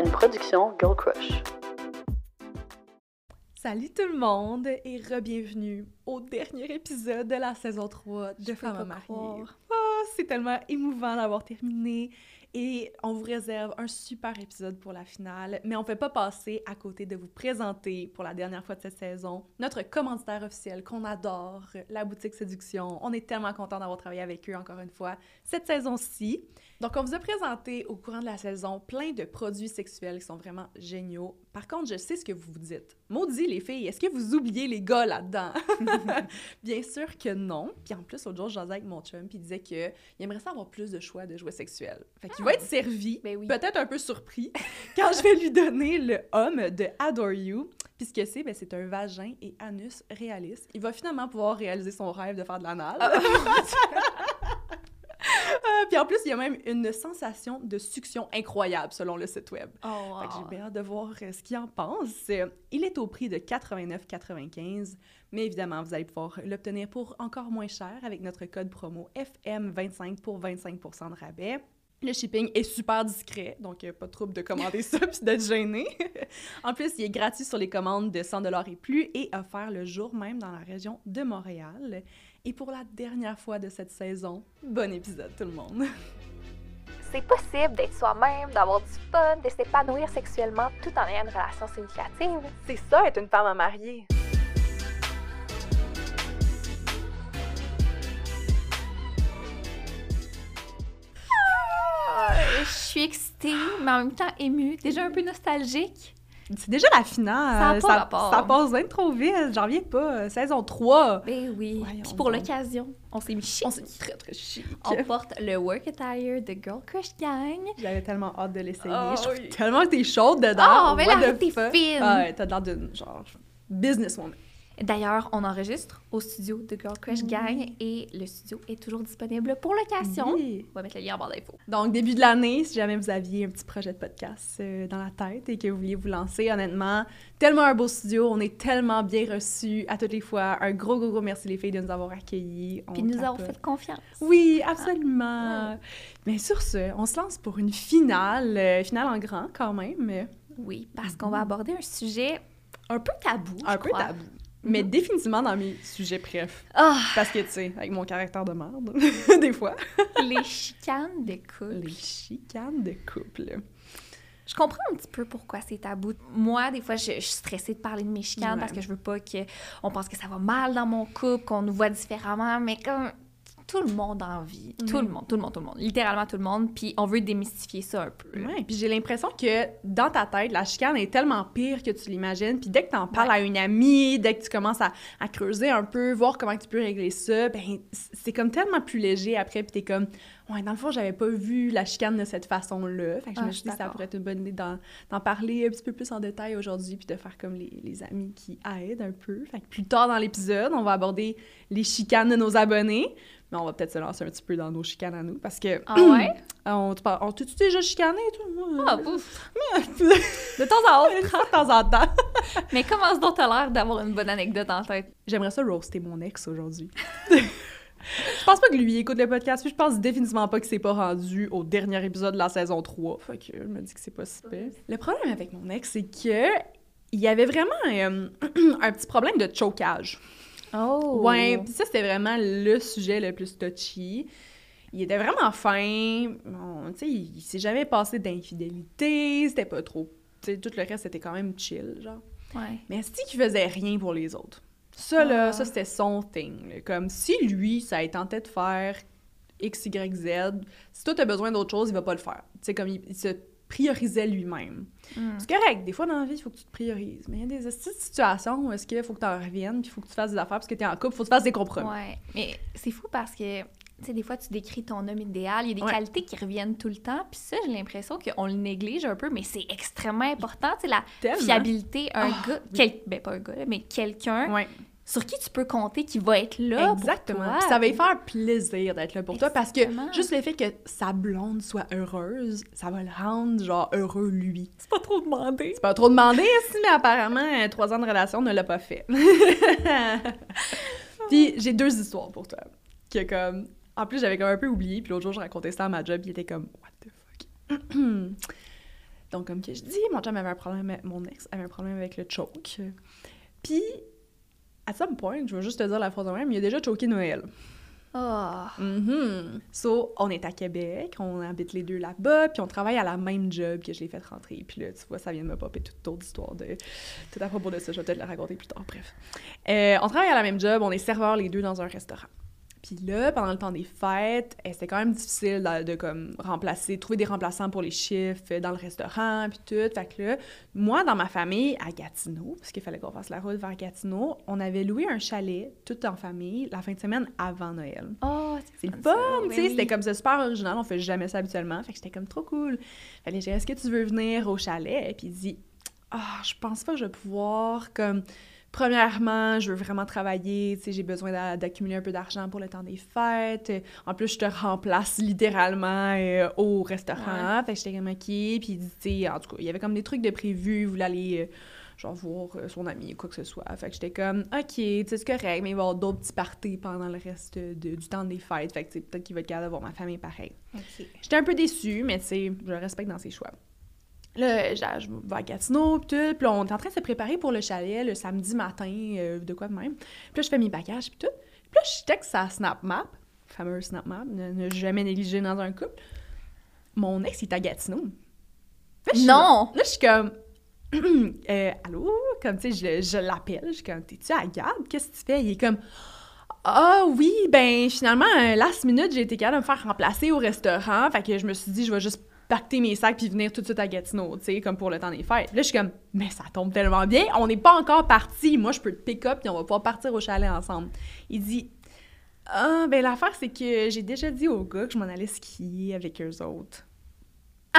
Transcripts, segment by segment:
une production Girl Crush. Salut tout le monde et re-bienvenue au dernier épisode de la saison 3 de Femmes mariées. Oh, c'est tellement émouvant d'avoir terminé et on vous réserve un super épisode pour la finale, mais on ne fait pas passer à côté de vous présenter pour la dernière fois de cette saison notre commanditaire officiel qu'on adore, la boutique Séduction. On est tellement content d'avoir travaillé avec eux encore une fois cette saison-ci. Donc, on vous a présenté au courant de la saison plein de produits sexuels qui sont vraiment géniaux. Par contre, je sais ce que vous vous dites. Maudit les filles, est-ce que vous oubliez les gars là-dedans? Bien sûr que non. Puis en plus, l'autre jour, je jasais avec mon chum, puis il disait qu'il aimerait ça avoir plus de choix de jouets sexuels. Fait qu'il va être servi, Ben oui. peut-être un peu surpris, quand je vais lui donner le homme de Adore You. Puis ce que c'est, ben, c'est un vagin et anus réaliste. Il va finalement pouvoir réaliser son rêve de faire de l'anal. Puis en plus, il y a même une sensation de succion incroyable selon le site web. Oh, que j'ai bien hâte de voir euh, ce qu'il en pense. Il est au prix de 89,95, mais évidemment, vous allez pouvoir l'obtenir pour encore moins cher avec notre code promo FM25 pour 25% de rabais. Le shipping est super discret, donc euh, pas de trouble de commander ça puis d'être gêné. en plus, il est gratuit sur les commandes de 100 et plus et offert le jour même dans la région de Montréal. Et pour la dernière fois de cette saison, bon épisode tout le monde! C'est possible d'être soi-même, d'avoir du fun, de s'épanouir sexuellement tout en ayant une relation significative. C'est ça, être une femme à marier. Je suis excitée, mais en même temps émue, déjà un peu nostalgique. C'est déjà la finale. Ça ça passe bien trop vite. J'en reviens pas. Saison 3. Ben oui. Voyons Puis pour l'occasion, on s'est mis chic. On s'est très très chic. On porte le work attire de Girl Crush Gang. J'avais tellement hâte de l'essayer. Oh, je trouve oui. tellement que t'es chaude dedans. Oh, mais là, t'es fine. Ah ouais, t'as l'air d'une genre businesswoman. D'ailleurs, on enregistre au studio de Girl Crush Gang et le studio est toujours disponible pour location. Oui. On va mettre le lien en barre d'infos. Donc, début de l'année, si jamais vous aviez un petit projet de podcast euh, dans la tête et que vous vouliez vous lancer, honnêtement, tellement un beau studio, on est tellement bien reçus à toutes les fois. Un gros, gros, gros merci les filles de nous avoir accueillis. On Puis nous avons capote. fait confiance. Oui, absolument. Mais sur ce, on se lance pour une finale, euh, finale en grand quand même, Oui, parce qu'on va aborder un sujet un peu tabou. un je peu crois. tabou. Mais définitivement dans mes sujets préf. Ah, Parce que, tu sais, avec mon caractère de merde, des fois. les chicanes de couple. Les chicanes de couple. Je comprends un petit peu pourquoi c'est tabou. Moi, des fois, je, je suis stressée de parler de mes chicanes Ouais. parce que je veux pas qu'on pense que ça va mal dans mon couple, qu'on nous voit différemment, mais comme tout le monde en vit. Tout Ouais. le monde, tout le monde, tout le monde. Littéralement tout le monde. Puis on veut démystifier ça un peu. Ouais, puis j'ai l'impression que dans ta tête, la chicane est tellement pire que tu l'imagines. Puis dès que tu en parles à une amie, dès que tu commences à, à creuser un peu, voir comment tu peux régler ça, ben c'est comme tellement plus léger après. Puis t'es comme, ouais, dans le fond, j'avais pas vu la chicane de cette façon-là. Fait que je Ah, me suis dit que ça pourrait être une bonne idée d'en parler un petit peu plus en détail aujourd'hui, puis de faire comme les, les amis qui aident un peu. Fait que plus tard dans l'épisode, on va aborder les chicanes de nos abonnés. Mais on va peut-être se lancer un petit peu dans nos chicanes à nous, parce que... Ah ouais? On te parle... On déjà chicané, toi? Moi, Ah, ouf. de temps en temps. de temps en temps. Mais comment donc t'as l'air d'avoir une bonne anecdote en tête? J'aimerais ça roaster mon ex aujourd'hui. je pense pas que lui écoute le podcast, puis je pense définitivement pas que c'est pas rendu au dernier épisode de la saison 3. Fait que je me dis que c'est pas si pire. Le problème avec mon ex, c'est que il y avait vraiment euh, un petit problème de chocage. Oh! Ouais, puis ça, c'était vraiment le sujet le plus touchy. Il était vraiment fin. Bon, tu sais, il, il s'est jamais passé d'infidélité. C'était pas trop... Tu sais, tout le reste, c'était quand même chill, genre. Ouais. Mais c'est qu'il faisait rien pour les autres? Ça, là, Ah. ça, c'était son thing. là. Comme si lui, ça a tenté de faire X, Y, Z, si toi, t'as besoin d'autre chose, il va pas le faire. Tu sais, comme il, il se priorisait lui-même. Mm. C'est correct. Des fois, dans la vie, il faut que tu te priorises. Mais il y a des petites situations où est-ce qu'il faut que tu en reviennes, puis il faut que tu fasses des affaires parce que t'es en couple, il faut que tu fasses des compromis. Ouais, mais c'est fou parce que, tu sais, des fois, tu décris ton homme idéal, il y a des Ouais. qualités qui reviennent tout le temps, puis ça, j'ai l'impression qu'on le néglige un peu, mais c'est extrêmement important, tu sais, la Tellement. fiabilité, un Ah, gars, oui. quel- ben pas un gars, mais quelqu'un Ouais. Sur qui tu peux compter qui va être là Exactement. pour toi. Ça va lui faire plaisir d'être là pour toi parce que juste le fait que sa blonde soit heureuse, ça va le rendre genre heureux lui. C'est pas trop demandé. C'est pas trop demandé, si, mais apparemment, euh, trois ans de relation ne l'a pas fait. puis j'ai deux histoires pour toi. Que comme. En plus, j'avais comme un peu oublié, puis l'autre jour, je racontais ça à ma job, il était comme, What the fuck? Donc, comme que je dis, mon chum avait un problème, mon ex avait un problème avec le choke. Puis, à some point, je vais juste te dire la phrase de même, il a déjà choqué Noël. Oh. Mhm. So, on est à Québec, on habite les deux là-bas, puis on travaille à la même job que je l'ai fait rentrer. Puis là, tu vois, ça vient de me popper toute autre histoire de... Tout à propos de ça, je vais peut-être la raconter plus tard, bref. Euh, on travaille à la même job, on est serveurs les deux dans un restaurant. Puis là, pendant le temps des fêtes, eh, c'était quand même difficile de, comme remplacer, trouver des remplaçants pour les chiffres dans le restaurant, puis tout. Fait que là, moi, dans ma famille, à Gatineau, parce qu'il fallait qu'on fasse la route vers Gatineau, on avait loué un chalet, tout en famille, la fin de semaine avant Noël. Oh, c'est fun, tu sais, c'était comme ça super original, on fait jamais ça habituellement, fait que j'étais comme trop cool. Fait que j'ai est-ce que tu veux venir au chalet? Puis il dit, ah, je pense pas que je vais pouvoir, comme Premièrement, je veux vraiment travailler, tu sais, j'ai besoin d'accumuler un peu d'argent pour le temps des fêtes. En plus, je te remplace littéralement euh, au restaurant. Fait que j'étais comme OK. Puis, tu sais, en tout cas, il y avait comme des trucs de prévu. Il voulait aller, euh, genre, voir euh, son ami, quoi que ce soit. Fait que j'étais comme OK, tu sais, c'est correct, mais il va y avoir d'autres petits parties pendant le reste du temps des fêtes. Fait que, peut-être qu'il va être capable de voir ma famille pareil. J'étais un peu déçue, mais tu sais, je le respecte dans ses choix. Là, je vais à Gatineau, puis tout. Puis là, on est en train de se préparer pour le chalet le samedi matin, euh, de quoi de même. Puis là, je fais mes bagages, puis tout. Puis là, je texte à SnapMap, fameux SnapMap, ne, ne jamais négligé dans un couple. Mon ex, il est à Gatineau. non! Là, je suis comme... euh, allô? Comme, tu sais, je, je l'appelle. Je suis comme, t'es-tu à Gad? Qu'est-ce que tu fais? Il est comme... Ah oui, ben finalement, last minute, j'ai été capable de me faire remplacer au restaurant. Fait que je me suis dit, je vais juste pacter mes sacs puis venir tout de suite à Gatineau, tu sais, comme pour le temps des fêtes. Là, je suis comme, mais ça tombe tellement bien, on n'est pas encore parti. Moi, je peux te pick up puis on va pouvoir partir au chalet ensemble. Il dit, ah, ben l'affaire, c'est que j'ai déjà dit aux gars que je m'en allais skier avec eux autres. Ah!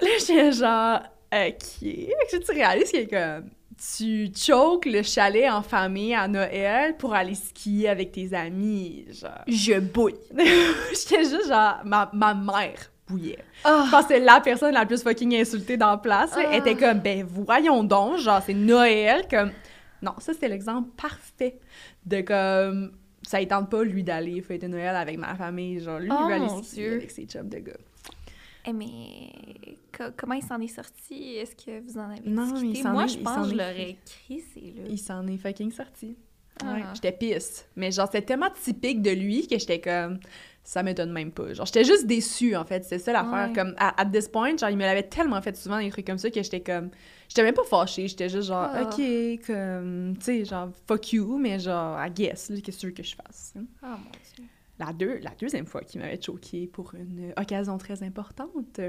Là, j'ai genre, ok. Que tu réalises que comme, tu choques le chalet en famille à Noël pour aller skier avec tes amis, genre? Je bouille. J'étais juste genre, ma, ma mère ah. Je pense que la personne la plus fucking insultée dans la place Elle était ah. comme, ben voyons donc, genre c'est Noël, comme... Non, ça c'est l'exemple parfait de comme... Ça ne tente pas, lui, d'aller fêter Noël avec ma famille. Genre, lui, il aller oh, skier avec ses chums de gars. Eh, mais comment il s'en est sorti? Est-ce que vous en avez non, discuté? Moi, je pense que je l'aurais crissé, là. Il s'en est fucking sorti. Ouais, ah. j'étais pisse. Mais genre, c'était tellement typique de lui que j'étais comme ça m'étonne même pas. Genre, j'étais juste déçue, en fait. C'est ça l'affaire. Comme, à, this point, genre, il me l'avait tellement fait souvent des trucs comme ça que j'étais comme. J'étais même pas fâchée. J'étais juste genre, ah. OK, comme. Tu sais, genre, fuck you, mais genre, I guess, qu'est-ce que tu veux que je fasse? Oh mon Dieu. La, deux, la deuxième fois qu'il m'avait choquée pour une occasion très importante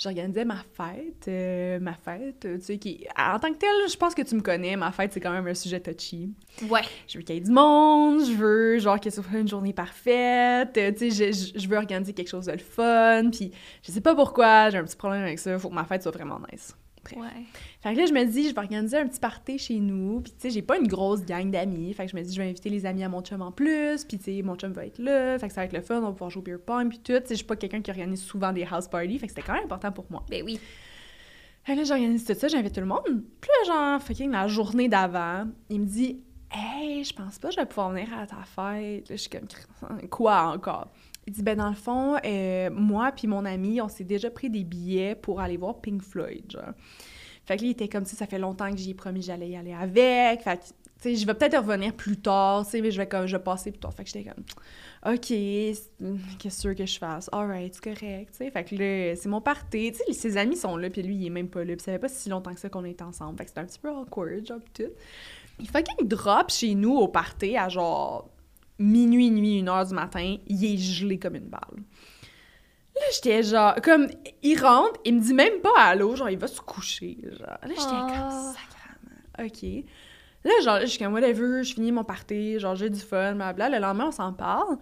j'organisais ma fête, euh, ma fête, tu sais, qui... En tant que telle, je pense que tu me connais, ma fête, c'est quand même un sujet touchy. Ouais. Je veux qu'il y ait du monde, je veux, genre, que ce soit une journée parfaite, tu sais, je, je, veux organiser quelque chose de le fun, puis je sais pas pourquoi, j'ai un petit problème avec ça, faut que ma fête soit vraiment nice. Ouais. Fait que là, je me dis, je vais organiser un petit party chez nous. Puis, tu sais, j'ai pas une grosse gang d'amis. Fait que je me dis, je vais inviter les amis à mon chum en plus. Puis, tu sais, mon chum va être là. Fait que ça va être le fun. On va pouvoir jouer au beer pong. Puis, tout. Tu sais, je suis pas quelqu'un qui organise souvent des house parties. Fait que c'était quand même important pour moi. Ben oui. Fait que là, j'organise tout ça. J'invite tout le monde. Puis là, genre, fucking la journée d'avant, il me dit, Hey, je pense pas que je vais pouvoir venir à ta fête. Là, je suis comme, quoi encore? Il dit, ben dans le fond, euh, moi puis mon ami, on s'est déjà pris des billets pour aller voir Pink Floyd, genre. Fait que là, il était comme, si ça fait longtemps que j'y ai promis j'allais y aller avec. Fait que, tu sais, je vais peut-être revenir plus tard, tu sais, mais je vais comme, je passer plus tard. Fait que j'étais comme, OK, qu'est-ce que je fasse? Alright, c'est correct, tu sais. Fait que là, c'est mon party. Tu sais, ses amis sont là, puis lui, il est même pas là. Puis ça fait pas si longtemps que ça qu'on est ensemble. Fait que c'était un petit peu awkward, genre, pis tout. Il fucking drop chez nous au party à genre minuit, nuit, une heure du matin, il est gelé comme une balle. Là, j'étais genre, comme, il rentre, il me dit même pas allô, genre, il va se coucher, genre. Là, j'étais comme, ah. sacrément, OK. Là, genre, je suis comme, whatever, je finis mon party, genre, j'ai du fun, blablabla. Le lendemain, on s'en parle.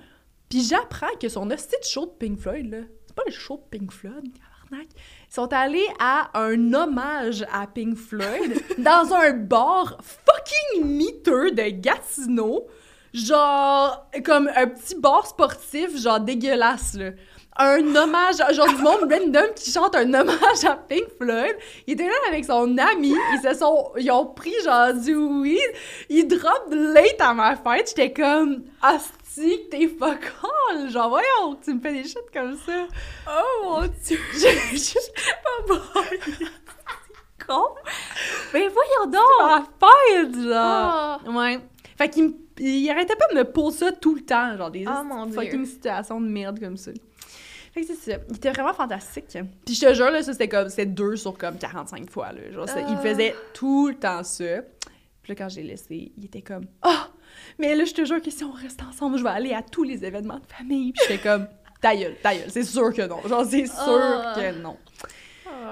Puis j'apprends que son hostie de show de Pink Floyd, là, c'est pas le show de Pink Floyd, Ils sont allés à un hommage à Pink Floyd dans un bar fucking miteux de Gatineau genre comme un petit bar sportif genre dégueulasse là un hommage, genre du monde random qui chante un hommage à Pink Floyd. Il était là avec son ami, ils se sont, ils ont pris genre du weed, ils drop late à ma fête, j'étais comme, asti, t'es fuck all, genre voyons, tu me fais des shit comme ça. Oh mon dieu, je, je, pas con. Mais voyons donc! Ma fête, genre! Oh. Ouais. Fait qu'il il arrêtait pas de me poser ça tout le temps, genre des oh, fucking situations de merde comme ça. Fait que c'est ça. Il était vraiment fantastique. Puis je te jure, là, ça c'était comme, c'était deux sur comme 45 fois, là. Genre, il ah. faisait tout le temps ça. Puis là, quand j'ai laissé, il était comme, ah! Oh, mais là, je te jure que si on reste ensemble, je vais aller à tous les événements de famille. Puis j'étais comme, ta gueule, ta gueule, c'est sûr que non. Genre, c'est sûr oh. que non.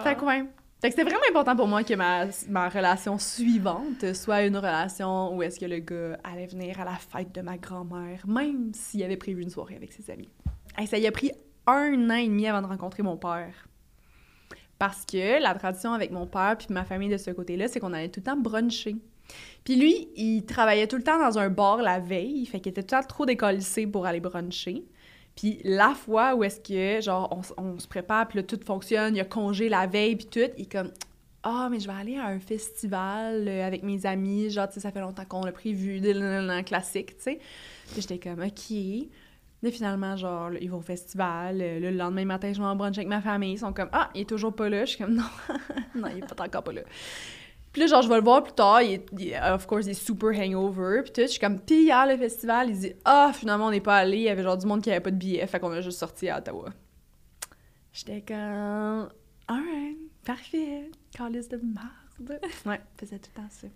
Fait que ouais. Fait que c'était vraiment important pour moi que ma, ma relation suivante soit une relation où est-ce que le gars allait venir à la fête de ma grand-mère, même s'il avait prévu une soirée avec ses amis. Et ça y a pris un an et demi avant de rencontrer mon père. Parce que la tradition avec mon père puis ma famille de ce côté-là, c'est qu'on allait tout le temps bruncher. Puis lui, il travaillait tout le temps dans un bar la veille, fait qu'il était tout le temps trop décollissé pour aller bruncher. Puis la fois où est-ce que, genre, on, se prépare, puis là, tout fonctionne, il y a congé la veille, puis tout, il est comme « Ah, mais je vais aller à un festival euh, avec mes amis, genre, tu sais, ça fait longtemps qu'on l'a prévu, classique, tu sais. » Puis j'étais comme « OK. » Mais finalement, genre, ils vont au festival, euh, le lendemain matin, je vais en brunch avec ma famille, ils sont comme « Ah, il est toujours pas là. » Je suis comme « Non, non, il est pas encore pas là. » Puis là, genre, je vais le voir plus tard, il est, of course, il est super hangover, puis tout. Je suis comme, pis hier, le festival, il dit, ah, finalement, on n'est pas allé, il y avait genre du monde qui avait pas de billets, fait qu'on a juste sorti à Ottawa. J'étais comme, alright, parfait, calice de merde. Ouais, faisait tout le temps ça.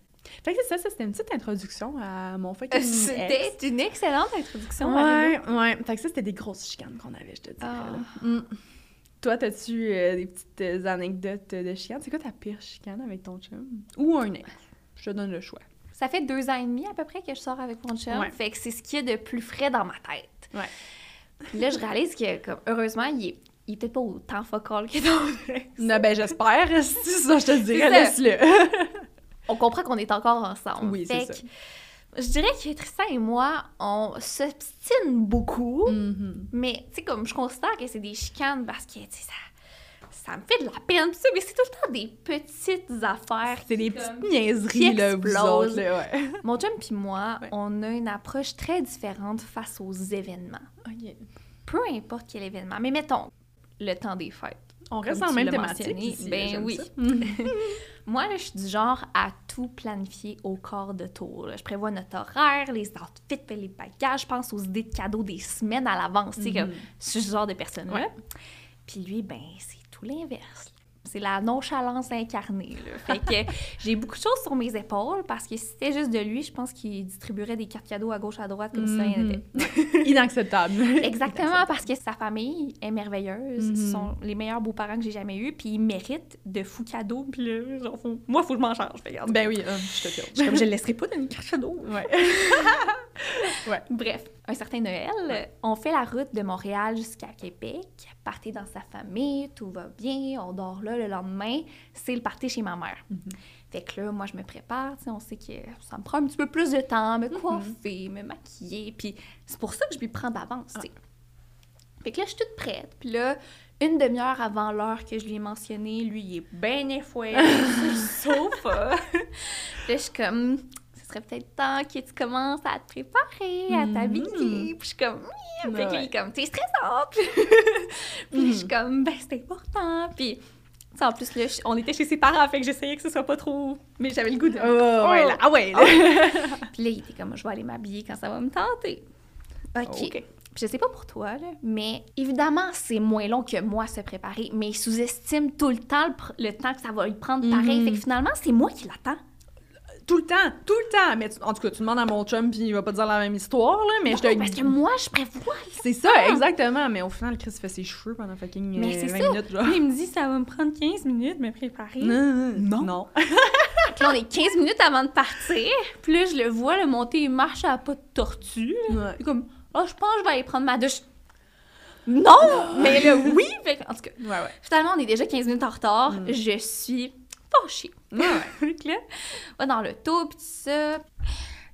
Fait que c'est ça, ça c'était une petite introduction à mon fucking C'était une excellente introduction, Ouais, ouais. Fait que ça, c'était des grosses chicanes qu'on avait, je te dirais. Là. Toi, t'as-tu euh, des petites euh, anecdotes de chicane? C'est quoi ta pire chicane avec ton chum? Ou un ex? Je te donne le choix. Ça fait deux ans et demi à peu près que je sors avec mon chum. Fait que c'est ce qu'il y a de plus frais dans ma tête. Ouais. là, je réalise que, comme, heureusement, il est, il est peut-être pas autant focal que ton ex. Non, ben j'espère. C'est ça, je te dirais. Laisse-le. On comprend qu'on est encore ensemble. Oui, c'est ça. Je dirais que Tristan et moi, on s'obstine beaucoup, mm-hmm. mais tu sais, comme je constate que c'est des chicanes parce que, tu sais, ça, ça me fait de la peine, mais c'est tout le temps des petites affaires. C'est des petites niaiseries, là, autres, ouais. Mon chum puis moi, on a une approche très différente face aux événements. Peu importe quel événement, mais mettons, le temps des fêtes. On reste en même thématique ici, Ben oui. Moi, je suis du genre à tout planifier au corps de tour. Je prévois notre horaire, les outfits, les bagages, je pense aux idées de cadeaux des semaines à l'avance. Mm -hmm. Je suis ce genre de personne-là. Puis lui, ben, c'est tout l'inverse. C'est la nonchalance incarnée. Là. Fait que j'ai beaucoup de choses sur mes épaules parce que si c'était juste de lui, je pense qu'il distribuerait des cartes cadeaux à gauche, à droite comme ça. Mhm. Inacceptable. Exactement, parce que sa famille est merveilleuse. Ce mhm. sont les meilleurs beaux-parents que j'ai jamais eus. Puis ils méritent de fous cadeaux. Puis genre, moi, il faut que je m'en charge. ben oui, euh, je te Je, comme, je le laisserai pas dans une carte cadeau. Ouais. ouais. Bref, un certain Noël, on fait la route de Montréal jusqu'à Québec. Partez dans sa famille, tout va bien, on dort là le lendemain. C'est le party chez ma mère. Mm-hmm. Fait que là, moi, je me prépare, on sait que ça me prend un petit peu plus de temps, me mm-hmm. coiffer, me maquiller, puis c'est pour ça que je lui prends d'avance, ah. Fait que là, je suis toute prête, puis là, une demi-heure avant l'heure que je lui ai mentionné, lui, il est bien effoué sur le sofa. là, je suis comme, serait peut-être temps que tu commences à te préparer, à t'habiller. Mm-hmm. Puis je suis comme, oui. Puis est comme, t'es stressante. puis je suis mm-hmm. comme, ben c'est important. Puis en plus, là, on était chez ses parents, fait que j'essayais que ce soit pas trop. Mais j'avais le goût de. Oh, ouais, là. Ah ouais, là. puis là, il était comme, je vais aller m'habiller quand ça va me tenter. OK. Je sais pas pour toi, là, mais évidemment, c'est moins long que moi se préparer, mais il sous-estime tout le temps le, temps que ça va lui prendre pareil. Mm-hmm. Fait que finalement, c'est moi qui l'attends. Tout le temps, tout le temps. Mais en tout cas, tu demandes à mon chum, puis il va pas dire la même histoire, là. Mais je te... parce que moi, je prévois. C'est ça, exactement. Mais au final, Chris fait ses cheveux pendant fucking mais 20 euh, minutes, genre. Il me dit, ça va me prendre 15 minutes de me préparer. Non. Non. non. puis là, on est 15 minutes avant de partir. Puis là, je le vois, le monter, il marche à pas de tortue. Ouais. comme, oh, je pense que je vais aller prendre ma douche. Non! mais là, oui! Fait, en tout cas, ouais, ouais. finalement, on est déjà 15 minutes en retard. Mm. Je suis fâchée. Ouais. là, va dans le taux, puis tout ça.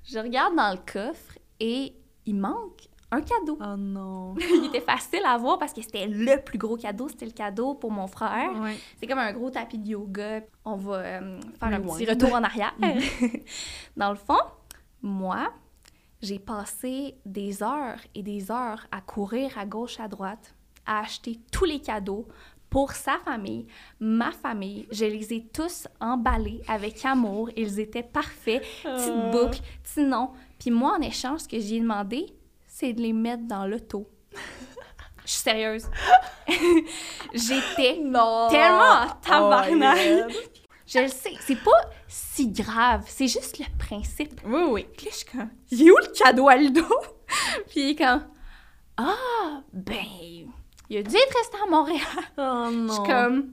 Je regarde dans le coffre et il manque un cadeau. Oh non. il était facile à voir parce que c'était le plus gros cadeau. C'était le cadeau pour mon frère. Ouais. C'est comme un gros tapis de yoga. On va euh, faire un petit retour en arrière. Dans le fond, moi, j'ai passé des heures et des heures à courir à gauche, à droite, à acheter tous les cadeaux pour sa famille, ma famille. Je les ai tous emballés avec amour. Ils étaient parfaits. Petite Ah. boucle, petit nom. Puis moi, en échange, ce que j'ai demandé, c'est de les mettre dans l'auto. Je suis sérieuse. J'étais tellement en Oh tabarnak. God. Je le sais, c'est pas si grave, c'est juste le principe. Oui, oui. Puis là, je suis comme, il est où le cadeau à? Puis il est comme, ah, ben, il a dû être resté à Montréal. Oh non. Je suis comme,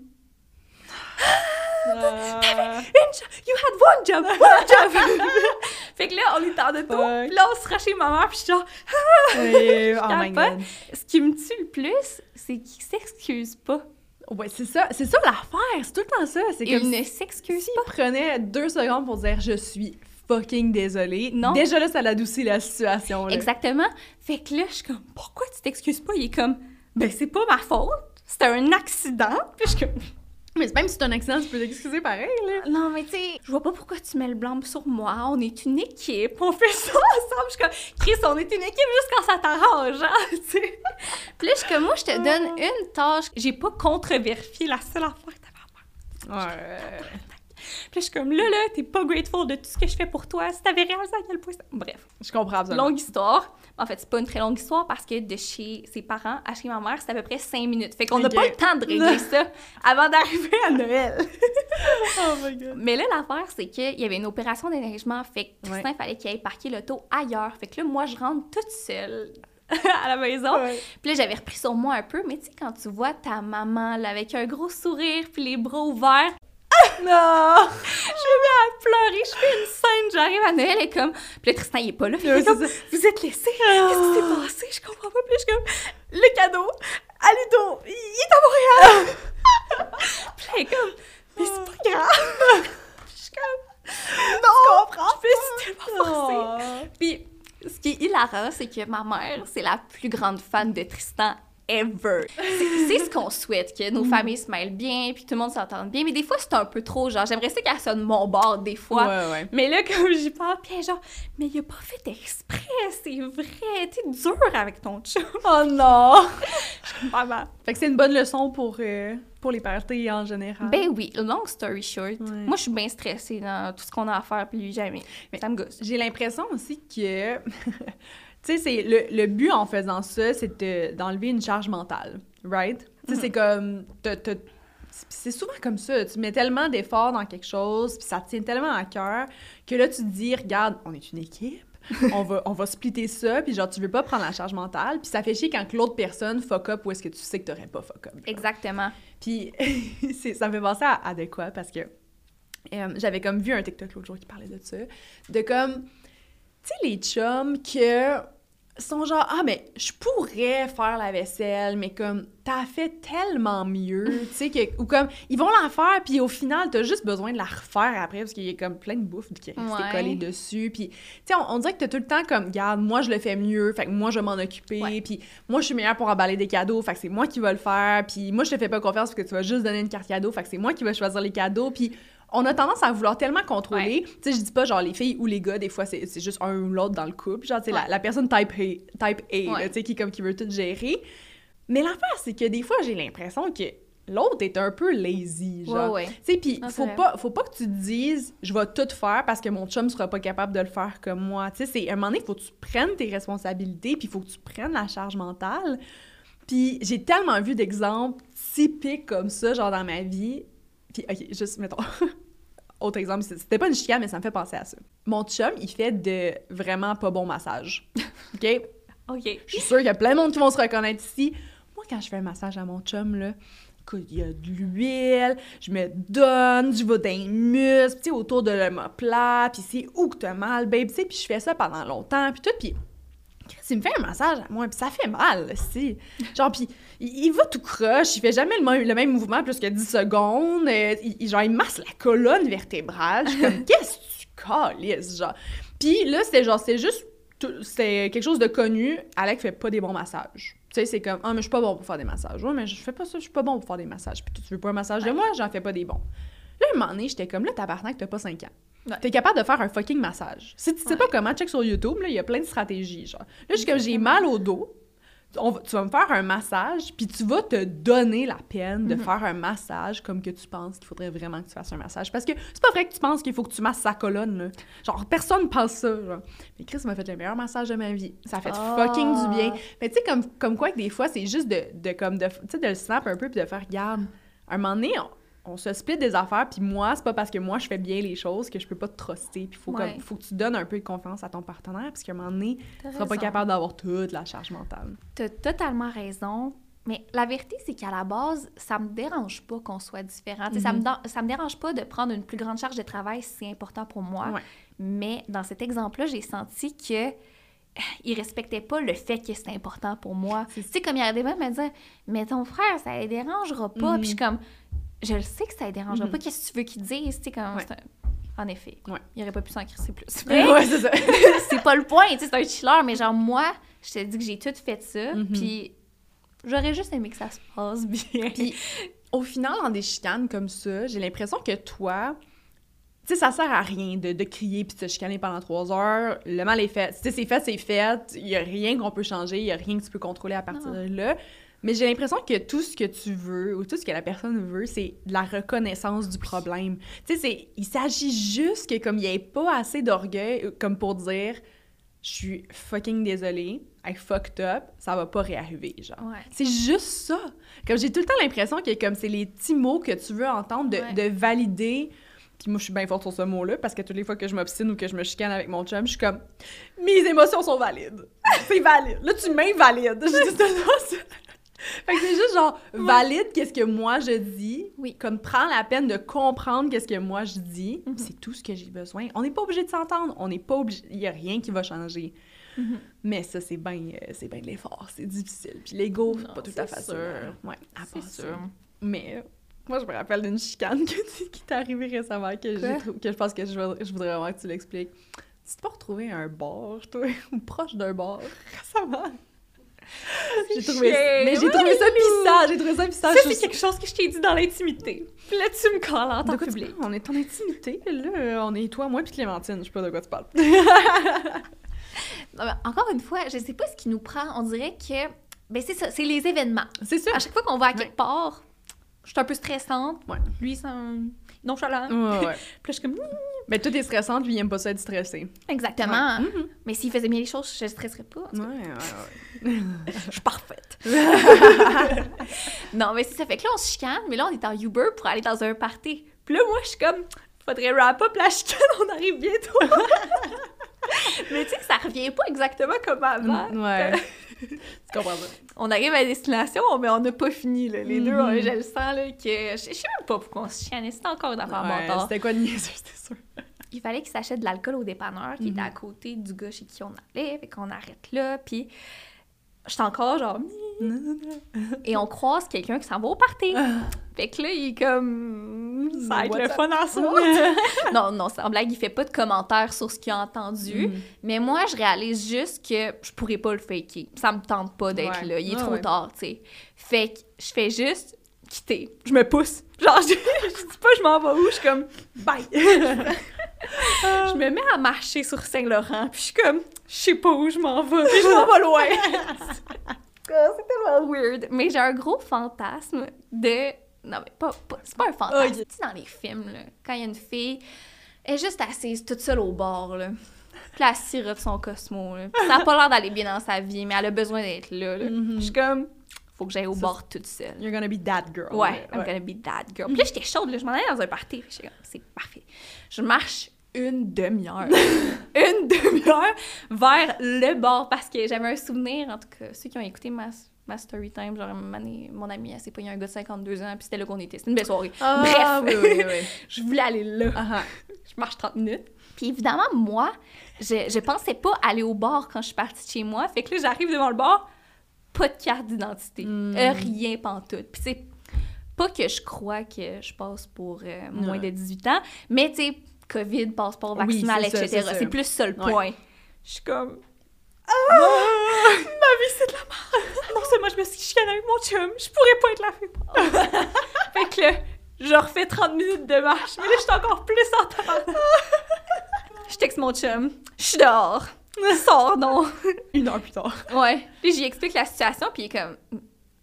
Ah. Une jo- you had one job, one job! fait que là, on est en auto, Fuck. puis là, on se rachait chez ma mère, puis je suis genre, Oui, oh my god. ce qui me tue le plus, c'est qu'il s'excuse pas. Ouais, c'est ça, c'est ça l'affaire, c'est tout le temps ça. C'est Il comme ne s'excuse s'il prenait deux secondes pour dire je suis fucking désolée. Non. Déjà là, ça l'adoucit la situation. Là. Exactement. Fait que là, je suis comme, pourquoi tu t'excuses pas? Il est comme, ben, c'est pas ma faute. C'était un accident. Puis je Mais même si c'est un accident, tu peux t'excuser pareil, là. non, mais tu sais, je vois pas pourquoi tu mets le blanc sur moi. On est une équipe. On fait ça ensemble. Je suis comme, Chris, on est une équipe juste quand ça t'arrange, hein, tu sais. Puis là, je suis comme, moi, je te donne une tâche. J'ai pas contre-vérifié la seule affaire que t'avais à faire. Ouais. Puis je suis comme, là, là, t'es pas grateful de tout ce que je fais pour toi. Si t'avais réalisé à quel point ça... Bref. Je comprends absolument. Longue histoire. En fait, c'est pas une très longue histoire parce que de chez ses parents à chez ma mère, c'est à peu près cinq minutes. Fait qu'on n'a Ok. pas le temps de régler ça avant d'arriver à Noël. Oh my god. Mais là, l'affaire, c'est qu'il y avait une opération d'énergement. Fait que Tristan, il fallait qu'il aille parquer l'auto ailleurs. Fait que là, moi, je rentre toute seule à la maison. Ouais. Puis là, j'avais repris sur moi un peu. Mais tu sais, quand tu vois ta maman, là, avec un gros sourire puis les bras ouverts, Non! je me mets à pleurer. Je fais une scène. J'arrive à Noël et comme... Puis là, Tristan, il est pas là. Ouais, qu'il est comme, vous êtes laissés. Qu'est-ce qui s'est passé? Je comprends pas. Puis je suis comme, le cadeau, à Ludo, il est à Montréal. Puis là, il est comme, mais c'est pas grave. Puis je suis comme, non, je comprends. Suis tellement forcée. Oh. Puis, ce qui est hilarant, c'est que ma mère, c'est la plus grande fan de Tristan ever. C'est ce qu'on souhaite, que nos familles se mêlent bien, puis tout le monde s'entende bien. Mais des fois, c'est un peu trop, genre, j'aimerais ça qu'elle sonne mon bord, des fois. Ouais, ouais. Mais là, comme j'y parle, puis genre, mais il a pas fait exprès, c'est vrai, t'es dur avec ton chum. Oh non! Maman. Fait que c'est une bonne leçon pour, euh, pour les parties en général. Ben oui, long story short. Ouais. Moi, je suis bien stressée dans tout ce qu'on a à faire, puis lui, jamais. Mais ça me gosse. J'ai l'impression aussi que, tu sais, c'est le, le but en faisant ça, c'est de- d'enlever une charge mentale, right? Tu sais, c'est comme, t'as- t'as- c'est- souvent comme ça, tu mets tellement d'efforts dans quelque chose, puis ça te tient tellement à cœur, que là, tu te dis, regarde, on est une équipe, on va, on va splitter ça, puis genre, tu veux pas prendre la charge mentale, puis ça fait chier quand l'autre personne fuck up ou est-ce que tu sais que t'aurais pas fuck up. genre. Exactement. Puis ça me fait penser à, à de quoi parce que euh, j'avais comme vu un TikTok l'autre jour qui parlait de ça. De comme, tu sais, les chums que sont genre, ah, mais je pourrais faire la vaisselle, mais comme, t'as fait tellement mieux, tu sais, que, ou comme, ils vont la faire, puis au final, t'as juste besoin de la refaire après, parce qu'il y a comme plein de bouffe qui est Ouais. collée dessus, puis, tu sais, on, on dirait que t'as tout le temps comme, regarde, moi, je le fais mieux, fait que moi, je vais m'en occuper, puis moi, je suis meilleure pour emballer des cadeaux, fait que c'est moi qui vais le faire, puis moi, je te fais pas confiance parce que tu vas juste donner une carte cadeau, fait que c'est moi qui vais choisir les cadeaux, puis on a tendance à vouloir tellement contrôler. Tu sais, je dis pas genre les filles ou les gars, des fois, c'est c'est juste un ou l'autre dans le couple. Genre, tu sais, la, Ouais. la personne type A, type A Ouais. tu sais, qui, comme, qui veut tout gérer. Mais l'affaire, c'est que des fois, j'ai l'impression que l'autre est un peu lazy, genre. Ouais, ouais. Tu sais, puis Ah, c'est faut pas, faut pas que tu te dises, je vais tout faire parce que mon chum sera pas capable de le faire comme moi. Tu sais, c'est à un moment donné, il faut que tu prennes tes responsabilités, puis il faut que tu prennes la charge mentale. Puis j'ai tellement vu d'exemples typiques comme ça, genre dans ma vie. Puis, OK, juste, mettons, autre exemple, c'était pas une chicane, mais ça me fait penser à ça. Mon chum, il fait de vraiment pas bons massages. OK? OK. Je suis sûre qu'il y a plein de monde qui vont se reconnaître ici. Moi, quand je fais un massage à mon chum, là, il y a de l'huile, je me donne, je vais dans les muscles, tu sais, autour de l'omoplate, puis c'est où que t'as mal, babe, tu sais, puis je fais ça pendant longtemps, puis tout, puis il me fait un massage à moi, puis ça fait mal, si. Genre, puis il, il va tout croche, il fait jamais le même, le même mouvement plus que 10 secondes, euh, il, genre, il masse la colonne vertébrale, je suis comme, qu'est-ce que tu calisses, genre? Puis là, c'était genre, c'est juste c'était quelque chose de connu, Alec fait pas des bons massages. Tu sais, c'est comme, ah, mais je suis pas bon pour faire des massages. Ouais, mais je fais pas ça, je suis pas bon pour faire des massages. Puis tu veux pas un massage de moi, j'en fais pas des bons. Là, un moment donné, j'étais comme, là, tabarnak, t'as pas 5 ans. Ouais. T'es capable de faire un fucking massage. Si tu sais Ouais. pas comment, check sur YouTube, là, il y a plein de stratégies, genre. Là, je suis comme, j'ai mal au dos. On tu vas me faire un massage, puis tu vas te donner la peine de Mhm. faire un massage comme que tu penses qu'il faudrait vraiment que tu fasses un massage. Parce que c'est pas vrai que tu penses qu'il faut que tu masses sa colonne, là. Genre, personne pense ça, genre. Mais Chris m'a fait le meilleur massage de ma vie. Ça a fait Ah. fucking du bien. Mais tu sais, comme, comme quoi que des fois, c'est juste de, de, comme, de, de le snap un peu puis de faire, regarde, à un moment donné, on, on se split des affaires, puis moi, c'est pas parce que moi, je fais bien les choses que je peux pas te truster. Puis faut, Ouais. faut que tu donnes un peu de confiance à ton partenaire, parce qu'à un moment donné, tu seras pas capable d'avoir toute la charge mentale. T'as totalement raison. Mais la vérité, c'est qu'à la base, ça me dérange pas qu'on soit sais, ça, me Mhm. ça me dérange pas de prendre une plus grande charge de travail si c'est important pour moi. Ouais. Mais dans cet exemple-là, j'ai senti que euh, il respectait pas le fait que c'était important pour moi. Tu sais, comme il y a des gens qui me disaient « Mais ton frère, ça les dérangera pas. Mhm. Puis je suis comme « Je le sais que ça les dérangera Mhm. pas. Qu'est-ce que tu veux qu'ils disent? » Tu sais, comme... Ouais. c'est un- En effet. Ouais. Il aurait pas pu s'en crisser plus. Mais ouais, c'est ça. c'est pas le point, tu sais, c'est un chiller, mais genre, moi, je te dis que j'ai tout fait ça, Mhm. puis j'aurais juste aimé que ça se passe bien. Puis au final, dans des chicanes comme ça, j'ai l'impression que toi, tu sais, ça sert à rien de, de crier puis de se chicaner pendant trois heures. Le mal est fait. Tu sais, c'est fait, c'est fait. Il y a rien qu'on peut changer. Il y a rien que tu peux contrôler à partir Non. de là. Mais j'ai l'impression que tout ce que tu veux ou tout ce que la personne veut, c'est de la reconnaissance du problème. Tu sais, il s'agit juste que comme il n'y ait pas assez d'orgueil, euh, comme pour dire « Je suis fucking désolée, I fucked up, ça va pas réarriver, genre. » Ouais. C'est juste ça. Comme j'ai tout le temps l'impression que comme c'est les petits mots que tu veux entendre de, Ouais. de valider. Puis moi, je suis bien forte sur ce mot-là parce que toutes les fois que je m'obstine ou que je me chicane avec mon chum, je suis comme mes émotions sont valides. C'est valide. Là, tu m'invalides. Je dis ça. Fait que c'est juste genre valide qu'est-ce que moi je dis. Oui. Comme prends la peine de comprendre qu'est-ce que moi je dis. Mhm. C'est tout ce que j'ai besoin. On n'est pas obligé de s'entendre. On n'est pas obligé. Il y a rien qui va changer. Mhm. Mais ça, c'est bien c'est ben de l'effort, c'est difficile. Puis l'ego, c'est pas tout à fait sûr. sûr. Ouais, à part sûr. Mais euh, moi, je me rappelle d'une chicane que tu- qui t'est arrivée récemment que, que je pense que je, voudrais- je voudrais vraiment que tu l'expliques. Tu t'es pas retrouvé à un bar, toi, ou proche d'un bar récemment? J'ai trouvé, mais j'ai trouvé ça pissant, j'ai trouvé ça pissant. Ça, c'est quelque chose que je t'ai dit dans l'intimité. Puis là, tu me colles en quoi tu public. On est en intimité, là. euh, On est toi, moi, puis Clémentine. Je sais pas de quoi tu parles. Non, encore une fois, je sais pas ce qui nous prend. On dirait que... Ben, c'est ça, c'est les événements. C'est ça. À chaque fois qu'on va à Ouais. quelque part, je suis un peu stressante. Ouais. Lui, c'est un nonchalant. Ouais, ouais. Puis là, je suis comme... Mais toi, t'es stressante, lui, il aime pas ça être stressé. Exactement. Ouais. Mhm. Mais s'il faisait bien les choses, je ne stresserais pas. Ouais, ouais, ouais. Je suis parfaite. non, mais c'est ça. Fait que là, on se chicane, mais là, on est en Uber pour aller dans un party. Puis là, moi, je suis comme, faudrait wrap up la chicane, on arrive bientôt. mais tu sais, ça revient pas exactement comme avant. Ouais. Tu comprends ça. On arrive à destination, mais on n'a pas fini, là. Les deux, Mhm. euh, je le sens, là, que... Je sais même pas pourquoi on se chicanait. C'était encore une affaire Ouais, bâtard. C'était quoi de niaiseux, c'était sûr? il fallait qu'il s'achète de l'alcool au dépanneur qui Mhm. était à côté du gars chez qui on allait. Fait qu'on arrête là, puis j'étais encore genre... Et on croise quelqu'un qui s'en va au party. Fait que là, il est comme... Ça va être le fun en soi. non, non, sans blague, il fait pas de commentaires sur ce qu'il a entendu. Mhm. Mais moi, je réalise juste que je pourrais pas le faker. Ça me tente pas d'être Ouais. là. Il est Ah trop ouais. tard, tu sais. Fait que je fais juste quitter. Je me pousse. Genre, je, je dis pas je m'en vais où, je suis comme bye. je me mets à marcher sur Saint-Laurent, puis je suis comme je sais pas où je m'en vais, puis je m'en vais loin. c'est tellement weird. Mais j'ai un gros fantasme de. Non, mais pas. pas- c'est pas un fantasme. Ok. Tu sais, dans les films, là, quand il y a une fille, elle est juste assise toute seule au bord, là. Puis là, elle sirote son Cosmo, là. Puis ça a pas l'air d'aller bien dans sa vie, mais elle a besoin d'être là, là. Mhm. Je suis comme. Faut que j'aille au bord toute seule. You're gonna be that girl. Ouais, I'm gonna be that girl. Puis là, j'étais chaude, là, je m'en allais dans un party. Puis j'étais comme, c'est parfait. Je marche une demi-heure. une demi-heure vers le bar parce que j'avais un souvenir, en tout cas, ceux qui ont écouté ma, ma story time, genre, année, mon ami, elle s'est pogné un gars de 52 ans, puis c'était là qu'on était. C'était une belle soirée. Ah, Bref, oui, oui, oui. je voulais aller là. Ah, ah. Je marche 30 minutes. Puis évidemment, moi, je, je pensais pas aller au bar quand je suis partie de chez moi. Fait que là, j'arrive devant le bar, pas de carte d'identité. Mm. Euh, rien pantoute. Puis c'est pas que je crois que je passe pour euh, moins Ouais. de 18 ans, mais tu sais, COVID, passeport vaccinal, etc. c'est plus ça le Ouais. point. Je suis comme, Ah! Ma vie, c'est de la merde! Non seulement je me suis chicanée avec mon chum, je pourrais pas être la fille. fait que là, je refais 30 minutes de marche, mais là, je suis encore plus en temps. je texte mon chum, je suis dehors. Sors non. Une heure plus tard. Ouais. Puis j'y explique la situation, puis il est comme,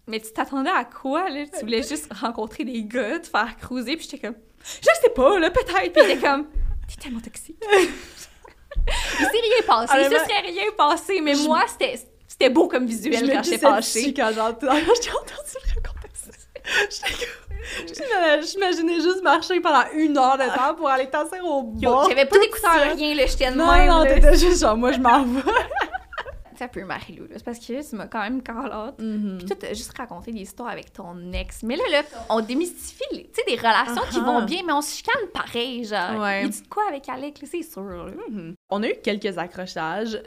mais tu t'attendais à quoi, là? Tu voulais juste rencontrer des gars, te faire cruiser, puis j'étais comme, je sais pas, là, peut-être. Puis il était comme, t'es tellement toxique. il s'est rien passé, il se serait rien passé, mais moi, c'était c'était beau comme visuel quand j'étais fâchée. quand j'ai entendu, le raconter ça. J'imaginais juste marcher pendant une heure de temps pour aller t'asseoir au bord. J'avais pas d'écouteurs, rien, là, j'étais de non, même. Non, t'étais juste genre, moi, je m'en vais. Ça peut, Marie-Lou, c'est parce que tu m'as quand même call out. Mm-hmm. Puis toi, t'as juste raconté des histoires avec ton ex. Mais là, là, on démystifie, tu sais, des relations qui vont bien, mais on se chicane pareil, genre. Ouais. Il dit quoi avec Alec, là, c'est sûr. Mm-hmm. On a eu quelques accrochages.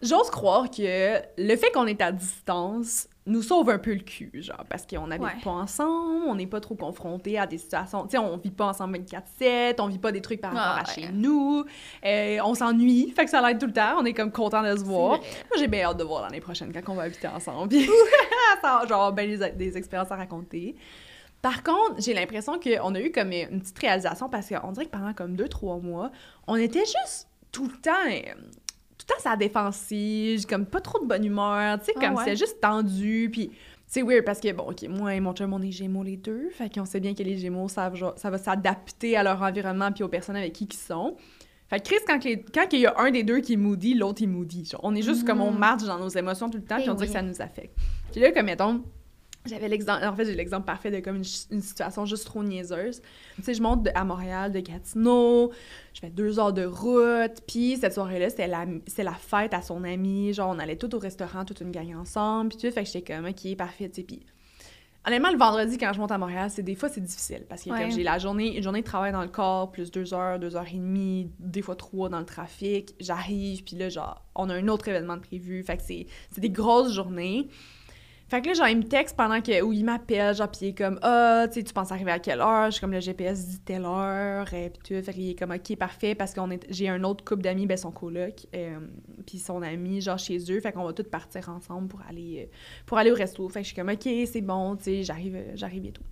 J'ose croire que le fait qu'on est à distance nous sauve un peu le cul, genre, parce qu'on n'habite Ouais. pas ensemble, on n'est pas trop confrontés à des situations, tu sais, on vit pas ensemble 24-7, on vit pas des trucs par rapport Ah, à ouais. chez nous, euh, on s'ennuie, fait que ça l'aide tout le temps, on est comme content de se voir. vrai. Moi, j'ai bien hâte de voir l'année prochaine quand on va habiter ensemble, ça genre, ben des, des expériences à raconter. Par contre, j'ai l'impression qu'on a eu comme une petite réalisation parce qu'on dirait que pendant comme deux, trois mois, on était juste tout le temps, euh, tout le temps la défensive, comme pas trop de bonne humeur, tu sais, Ah comme ouais? c'était juste tendu, puis c'est weird parce que, bon, OK, moi et mon chum, on est gémeaux les deux, fait qu'on sait bien que les gémeaux genre, ça va s'adapter à leur environnement puis aux personnes avec qui ils sont. Fait que Chris, quand, les- quand il y a un des deux qui est moody, l'autre est moody. Genre, on est juste comme on marche dans nos émotions tout le temps, Eh puis on dirait oui. que ça nous affecte. Puis là, comme mettons, j'avais l'exemple, en fait, j'ai l'exemple parfait de comme une, situation juste trop niaiseuse. Tu sais, je monte de- à Montréal, de Gatineau, je fais deux heures de route, puis cette soirée-là, c'était la, la fête à son ami, genre, on allait tout au restaurant, toute une gang ensemble, puis tout, fait que j'étais comme, OK, parfait, tu sais, puis... Honnêtement, le vendredi, quand je monte à Montréal, c'est des fois, c'est difficile, parce que Ouais. j'ai la journée, une journée de travail dans le corps, plus deux heures, deux heures et demie, des fois trois dans le trafic, j'arrive, puis là, genre, on a un autre événement de prévu, fait que c'est c'est des grosses journées. Fait que là, genre, il me texte pendant que. Ou il m'appelle, genre, pis il est comme, ah, tu sais, tu penses arriver à quelle heure? Je suis comme, le GPS dit telle heure, et pis tout. Fait qu'il est comme, ok, parfait, parce qu'on. J'ai un autre couple d'amis, ben, son coloc, euh, puis son ami, genre, chez eux. Fait qu'on va tous partir ensemble pour aller, euh, pour aller au resto. Fait que je suis comme, ok, c'est bon, tu sais, j'arrive, euh, j'arrive tout.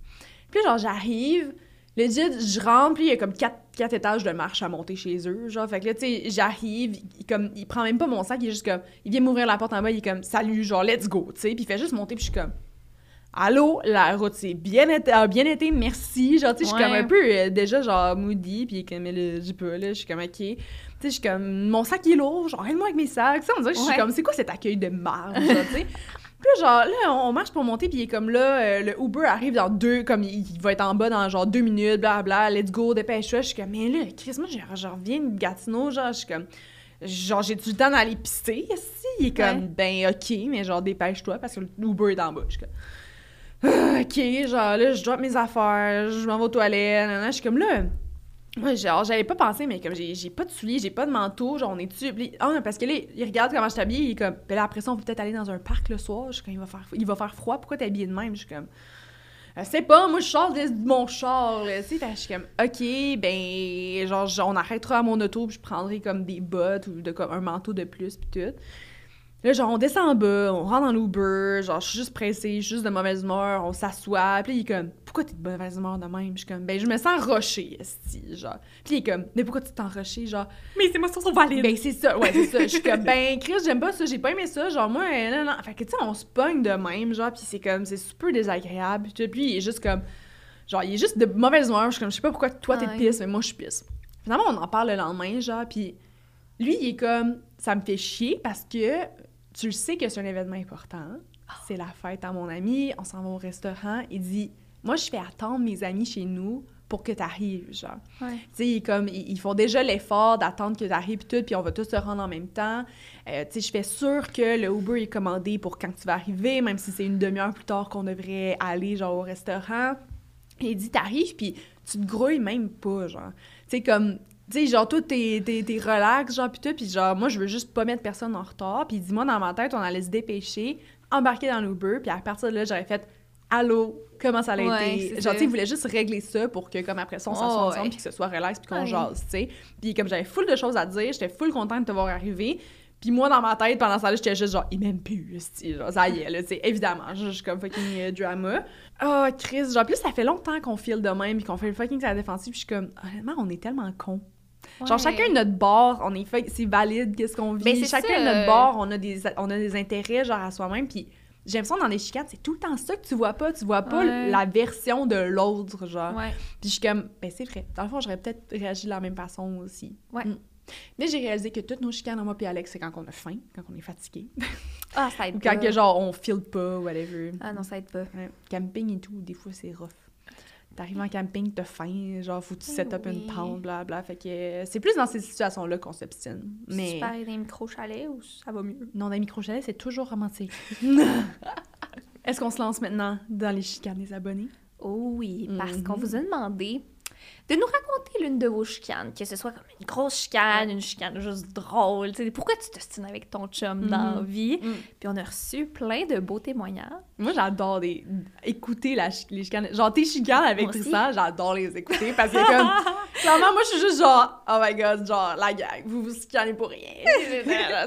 Puis genre, j'arrive. Legit, je rentre, puis il y a comme quatre, quatre étages de marche à monter chez eux, genre. Fait que là, tu sais, j'arrive, il, comme, il prend même pas mon sac, il est juste comme... Il vient m'ouvrir la porte en bas, il est comme « Salut, genre, let's go », tu sais. Puis il fait juste monter, puis je suis comme « Allô, la route, c'est bien été, a bien été, merci. » Genre, tu sais, je suis Ouais. comme un peu, euh, déjà, genre, moody, puis il est comme « Mais là, j'ai pas, là, je suis comme « Ok ». Tu sais, je suis comme « Mon sac, il est lourd, genre, aide-moi avec mes sacs. » sais, on dirait je suis Ouais. comme « C'est quoi cet accueil de genre, tu sais? Puis genre, là, on marche pour monter, puis il est comme là, euh, le Uber arrive dans deux, comme il, il va être en bas dans genre deux minutes, bla let's go, dépêche-toi. Je suis comme, mais là, Chris, moi, je, reviens de Gatineau, genre, je suis comme, genre, j'ai-tu le temps d'aller pisser, si? Il est comme, ben, ok, mais genre, dépêche-toi, parce que l'Uber est en bas. Je suis comme, Ah, ok, genre, là, je drop mes affaires, je m'en vais aux toilettes, je suis comme là. Moi, genre, j'avais pas pensé, mais comme j'ai pas de souliers, j'ai pas de manteau, genre, on est dessus. Ah, parce que là, il regarde comment je t'habille, il est comme, ben là, on peut peut-être aller dans un parc le soir. Je suis comme, il va faire, il va faire froid, pourquoi t'es habillé de même? Je suis comme, je sais pas, moi, je sors de mon char, tu sais, je suis comme, ok, ben, genre, on arrêtera à mon auto, puis je prendrai comme des bottes ou de, comme un manteau de plus, puis tout. Là, genre, on descend en bas, on rentre dans l'Uber, genre, je suis juste pressée, je suis juste de mauvaise humeur, on s'assoit. Puis là, il est comme, pourquoi t'es de mauvaise humeur de même? Je suis comme, ben, je me sens rochée, esti, genre. Puis il est comme, mais pourquoi tu t'en roché, genre? Mais ces émotions sont valides. Ben, c'est ça, ouais, c'est ça. Je suis comme, ben, Chris, j'aime pas ça, j'ai pas aimé ça, genre, moi, non, non. Fait que, tu sais, on se pogne de même, genre, puis c'est comme, c'est super désagréable. Puis, il est juste comme, genre, il est juste de mauvaise humeur. Je suis comme, je sais pas pourquoi toi t'es pisse, mais moi, je suis pisse. Finalement, on en parle le lendemain, genre, puis lui, il est comme, ça me fait chier parce que tu le sais que c'est un événement important. C'est la fête à mon ami, on s'en va au restaurant. Il dit, moi, je fais attendre mes amis chez nous pour que t'arrives, genre. Ouais. Tu sais, ils, comme, ils, ils font déjà l'effort d'attendre que t'arrives pis tout, puis on va tous se rendre en même temps. Euh, tu sais, je fais sûr que le Uber est commandé pour quand tu vas arriver, même si c'est une demi-heure plus tard qu'on devrait aller, genre, au restaurant. Et il dit, t'arrives, puis tu te grouilles même pas, genre. Tu sais, comme... Tu sais, genre, toi, t'es, t'es, t'es relax, genre, pis tout, pis genre, moi, je veux juste pas mettre personne en retard. Puis il dit, moi, dans ma tête, on allait se dépêcher, embarquer dans l'Uber, puis à partir de là, j'aurais fait « Allô, comment ça a Ouais, été? » Genre, ça. tu sais, il voulait juste régler ça pour que, comme après ça, on s'assoie Oh, ensemble, ouais. puis que ce soit relax, puis qu'on Ouais. jase, tu sais. Puis comme j'avais full de choses à dire, j'étais full contente de te voir arriver. Puis moi, dans ma tête, pendant ça, là, j'étais juste genre, il m'aime plus, genre, ça y est, là, tu sais, évidemment, je suis comme fucking euh, drama. Oh, Chris, genre, plus ça fait longtemps qu'on file de même, puis qu'on fait le fucking sa défensive, puis je suis comme, honnêtement, on est tellement cons. Genre, chacun notre bord, on est fait, c'est valide, qu'est-ce qu'on vit. Ben, c'est chacun ça. notre bord, on a des, on a des intérêts, genre, à soi-même, puis j'ai l'impression dans les chicanes, c'est tout le temps ça que tu vois pas. Tu vois pas Ouais. la version de l'autre, genre. Ouais. Puis je suis comme, ben c'est vrai. Dans le fond, j'aurais peut-être réagi de la même façon aussi. Ouais. Mm. Mais j'ai réalisé que toutes nos chicanes, moi puis Alex, c'est quand on a faim, quand on est fatigué. Ah, ça aide Ou quand pas. que, genre, on file pas, whatever. Ah non, ça aide pas. Ouais. Camping et tout, des fois, c'est rough. T'arrives en camping, t'as faim, genre, faut que tu Eh set up oui. une tente, blablabla. Fait que euh, c'est plus dans ces situations-là qu'on s'obstine. Mais Super dans les micro-chalets ou ça va mieux? non, dans les micro-chalets, c'est toujours romantique. Est-ce qu'on se lance maintenant dans les chicanes des abonnés? Oh oui, parce Mhm. qu'on vous a demandé de nous raconter l'une de vos chicanes, que ce soit comme une grosse chicane, une chicane juste drôle. tu sais, pourquoi tu t'ostines avec ton chum dans la vie? Mhm. Puis on a reçu plein de beaux témoignages. Moi, j'adore des... écouter la les chicanes. Genre, tes chicanes avec. Tristan, j'adore les écouter parce que, comme, clairement, moi, je suis juste genre, oh my god, genre, la gang, vous vous chicanez pour rien.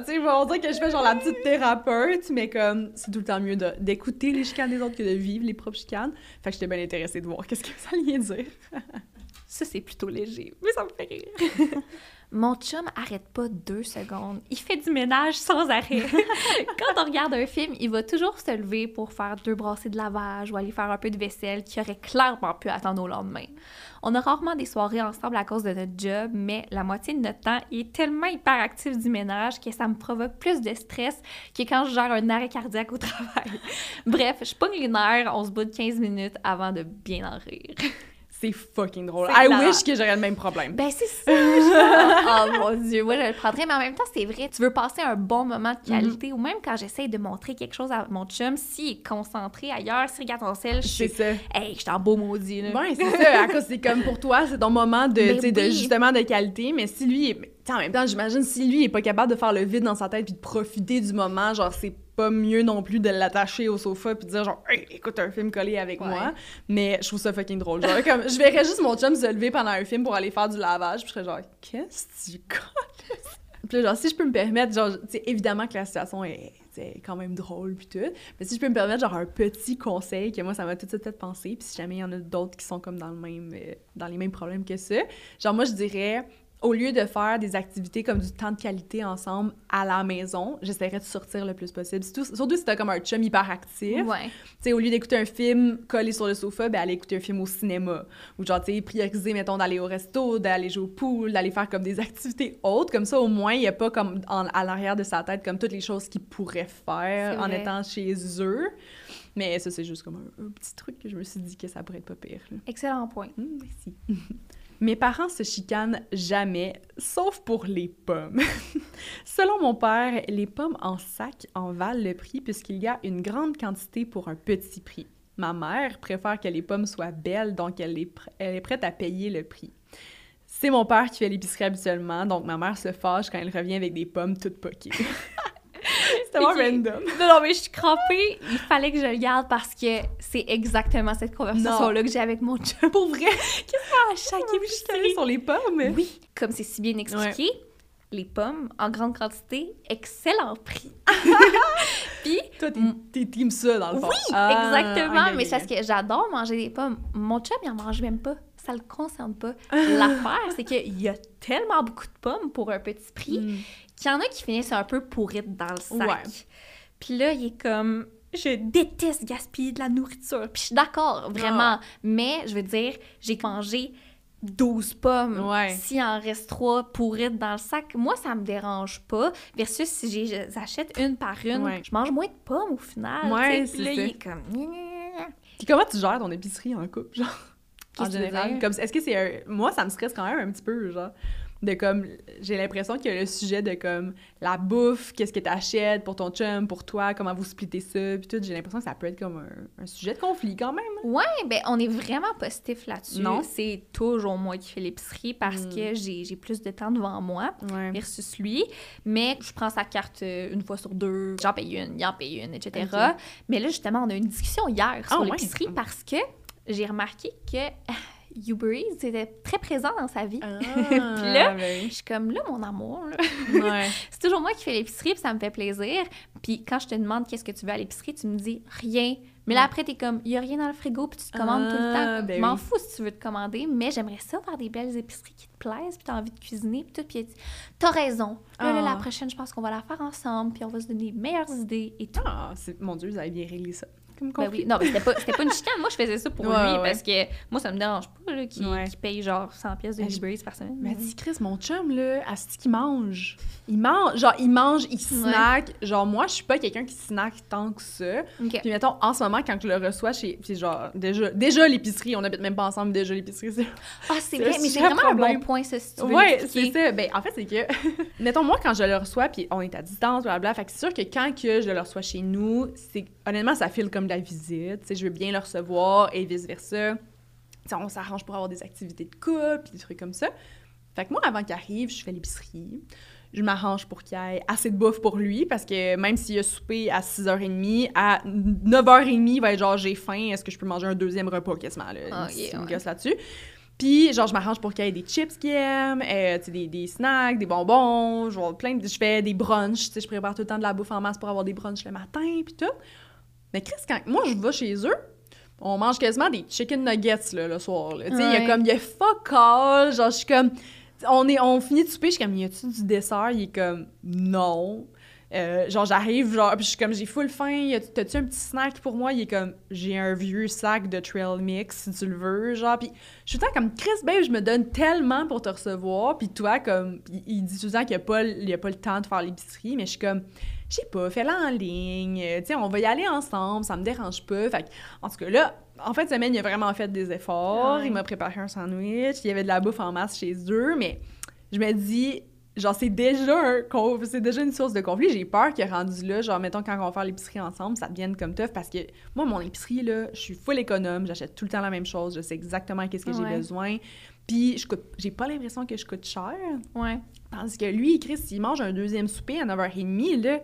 tu sais, on dirait que je fais genre la petite thérapeute, mais comme, c'est tout le temps mieux d'écouter les chicanes des autres que de vivre les propres chicanes. Fait que j'étais bien intéressée de voir qu'est-ce que ça allait dire. Ça, c'est plutôt léger, mais ça me fait rire. Mon chum arrête pas deux secondes. Il fait du ménage sans arrêt. Quand on regarde un film, il va toujours se lever pour faire deux brassées de lavage ou aller faire un peu de vaisselle qui aurait clairement pu attendre au lendemain. On a rarement des soirées ensemble à cause de notre job, mais la moitié de notre temps, il est tellement hyperactif du ménage que ça me provoque plus de stress que quand je gère un arrêt cardiaque au travail. Bref, je pogne les nerfs, on se bout de 15 minutes avant de bien en rire. C'est fucking drôle. I wish que j'aurais le même problème. Ben, c'est ça! je- oh mon Dieu, moi, je le prendrais, mais en même temps, c'est vrai, tu veux passer un bon moment de qualité, ou même quand j'essaye de montrer quelque chose à mon chum, s'il est concentré ailleurs, s'il regarde ton sel, je C'est suis. ça. Hey, je suis en beau maudit, là. Ouais, c'est ça. À cause, c'est comme pour toi, c'est ton moment de, Ben tu sais, de oui. justement de qualité. Mais si lui, est... en même temps, j'imagine si lui est pas capable de faire le vide dans sa tête puis de profiter du moment, genre c'est pas mieux non plus de l'attacher au sofa puis de dire genre hey, écoute un film collé avec Ouais. moi. Mais je trouve ça fucking drôle. Genre comme je verrais juste mon chum se lever pendant un film pour aller faire du lavage, puis je serais genre qu'est-ce que tu colles? Puis genre, si je peux me permettre, genre, tu sais, évidemment que la situation est, sais, quand même drôle, puis tout. Mais si je peux me permettre, genre, un petit conseil que moi, ça m'a tout de suite fait penser, puis si jamais il y en a d'autres qui sont comme dans le même, euh, dans les mêmes problèmes que ça, genre, moi, je dirais, au lieu de faire des activités comme du temps de qualité ensemble à la maison, j'essaierais de sortir le plus possible. Surtout, surtout si t'as comme un chum hyper actif. Ouais. Au lieu d'écouter un film collé sur le sofa, ben aller écouter un film au cinéma. Ou genre, tu sais, prioriser, mettons, d'aller au resto, d'aller jouer au pool, d'aller faire comme des activités autres. Comme ça, au moins, il n'y a pas comme en- à l'arrière de sa tête comme toutes les choses qu'il pourrait faire en étant chez eux. Mais ça, c'est juste comme un, un petit truc que je me suis dit que ça pourrait être pas pire. là. Excellent point. Hum, merci. Mes parents se chicanent jamais, sauf pour les pommes. Selon mon père, les pommes en sac en valent le prix puisqu'il y a une grande quantité pour un petit prix. Ma mère préfère que les pommes soient belles, donc elle est, elle est prête à payer le prix. C'est mon père qui fait l'épicerie habituellement, donc ma mère se fâche quand elle revient avec des pommes toutes poquées. C'était vraiment random. Non, non, mais je suis crampée. Il fallait que je le garde parce que c'est exactement cette conversation-là que j'ai avec mon chum. Pour vrai, À chaque vous chicanez sur les pommes? Oui, comme c'est si bien expliqué, les pommes en grande quantité, excellent prix. Puis, Toi, t'es- team ça, dans le fond. oui, Ah, exactement, mais c'est parce que j'adore manger des pommes. Mon chum, il en mange même pas. Ça le concerne pas. L'affaire, c'est qu'il y a tellement beaucoup de pommes pour un petit prix Mm. Qu'il y en a qui finissent un peu pourrites dans le sac. Ouais. Puis là, il est comme je déteste gaspiller de la nourriture. Puis je suis d'accord, vraiment. Mais je veux dire, j'ai mangé 12 pommes. Ouais. S'il en reste 3 pourrites dans le sac, moi, ça me dérange pas. Versus si j'achète une par une, Ouais. je mange moins de pommes au final. Ouais. Puis là, c'est il est comme... Puis comment tu gères ton épicerie en couple, genre? En général. Comme, est-ce que c'est un... Moi, ça me stresse quand même un petit peu, genre. De comme... J'ai l'impression qu'il y a le sujet de comme la bouffe, qu'est-ce que t'achètes pour ton chum, pour toi, comment vous splittez ça, puis tout. J'ai l'impression que ça peut être comme un, un sujet de conflit quand même. Ouais, ben on est vraiment positif là-dessus. Non? C'est toujours moi qui fais l'épicerie parce Mm. que j'ai plus de temps devant moi. Ouais. versus lui. Mais je prends sa carte euh, une fois sur deux, j'en paye une, il en paye une, etc. Mais là, justement, on a eu une discussion hier sur Ah, ouais? l'épicerie parce que j'ai remarqué que Uber Eats était très présent dans sa vie. Ah, Puis là, ben Je suis comme, là, mon amour, ouais. c'est toujours moi qui fais l'épicerie, puis ça me fait plaisir. Puis quand je te demande qu'est-ce que tu veux à l'épicerie, tu me dis rien. Mais là, après, t'es comme, il y a rien dans le frigo, puis tu te commandes tout le Ah, temps. ben Je m'en oui. fous si tu veux te commander, mais j'aimerais ça faire des belles épiceries qui te plaisent, puis t'as envie de cuisiner, puis tout. Puis t'as raison. Là, là, Ah. la prochaine, je pense qu'on va la faire ensemble, puis on va se donner les meilleures idées et tout. Ah, mon Dieu, vous avez bien réglé ça. Comme Ben oui. Non, mais c'était pas, pas une chicane. Moi, je faisais ça pour Ouais, lui ouais. parce que moi, ça me dérange pas qu'il Ouais. paye genre 100 pièces de Eats par semaine. Mais dis, Chris, mon chum, là, asti qu'il mange. Il mange, genre, il mange, il snack. Genre, moi, je suis pas quelqu'un qui snack tant que ça. Puis, mettons, en ce moment, quand je le reçois chez. Puis, genre, déjà, déjà l'épicerie, on habite même pas ensemble, déjà l'épicerie. Ah, c'est vrai, mais c'est vraiment un bon point, ça, si tu veux Ouais, c'est ça. Ben, en fait, c'est que, mettons, moi, quand je le reçois, puis on est à distance, blablabla, fait que c'est sûr que quand que je le reçois chez nous, c'est, honnêtement, ça file comme de la visite. Tu sais, je veux bien le recevoir et vice-versa. On s'arrange pour avoir des activités de couple, puis des trucs comme ça. Fait que moi, avant qu'il arrive, je fais l'épicerie. Je m'arrange pour qu'il y ait assez de bouffe pour lui, parce que même s'il a soupé à 6h30, à 9h30, il va être genre, j'ai faim, est-ce que je peux manger un deuxième repas quasiment, là? Ah, Il- yeah, me ouais. gosse là-dessus. Puis, genre, je m'arrange pour qu'il y ait des chips qu'il aime, euh, des, des snacks, des bonbons, genre, plein de... Je fais des brunchs, tu sais, je prépare tout le temps de la bouffe en masse pour avoir des brunchs le matin, puis tout. Mais Chris, quand moi, je vais chez eux, on mange quasiment des chicken nuggets, là, le soir, là. Tu sais, il y a comme, il y a fuck all, genre, je suis comme... On, est, on finit de souper, je suis comme, y a-tu du dessert? Il est comme, non. Euh, genre, j'arrive, genre, puis je suis comme, j'ai full faim, t'as-tu un petit snack pour moi? Il est comme, j'ai un vieux sac de trail mix, si tu le veux, genre, puis je suis tout le temps comme, Chris, babe, je me donne tellement pour te recevoir, puis toi, comme, il, il dit tout le temps qu'il n'y a, pas le- il y a pas le temps de faire l'épicerie, mais je suis comme, je sais pas, fais-la en ligne, euh, tu sais, on va y aller ensemble, ça me dérange pas, fait que, en tout cas, là, en fin de semaine, il a vraiment fait des efforts, Ouais. il m'a préparé un sandwich, il y avait de la bouffe en masse chez eux, mais je me dis, genre, c'est déjà, un c'est déjà une source de conflit. J'ai peur que rendu là, genre, mettons, quand on va faire l'épicerie ensemble, ça devienne comme tough parce que moi, mon épicerie, là, je suis full économe, j'achète tout le temps la même chose, je sais exactement qu'est-ce que j'ai besoin. Puis, je j'ai pas l'impression que je coûte cher. Ouais. Tandis que lui, Chris, il mange un deuxième souper à 9h30, là,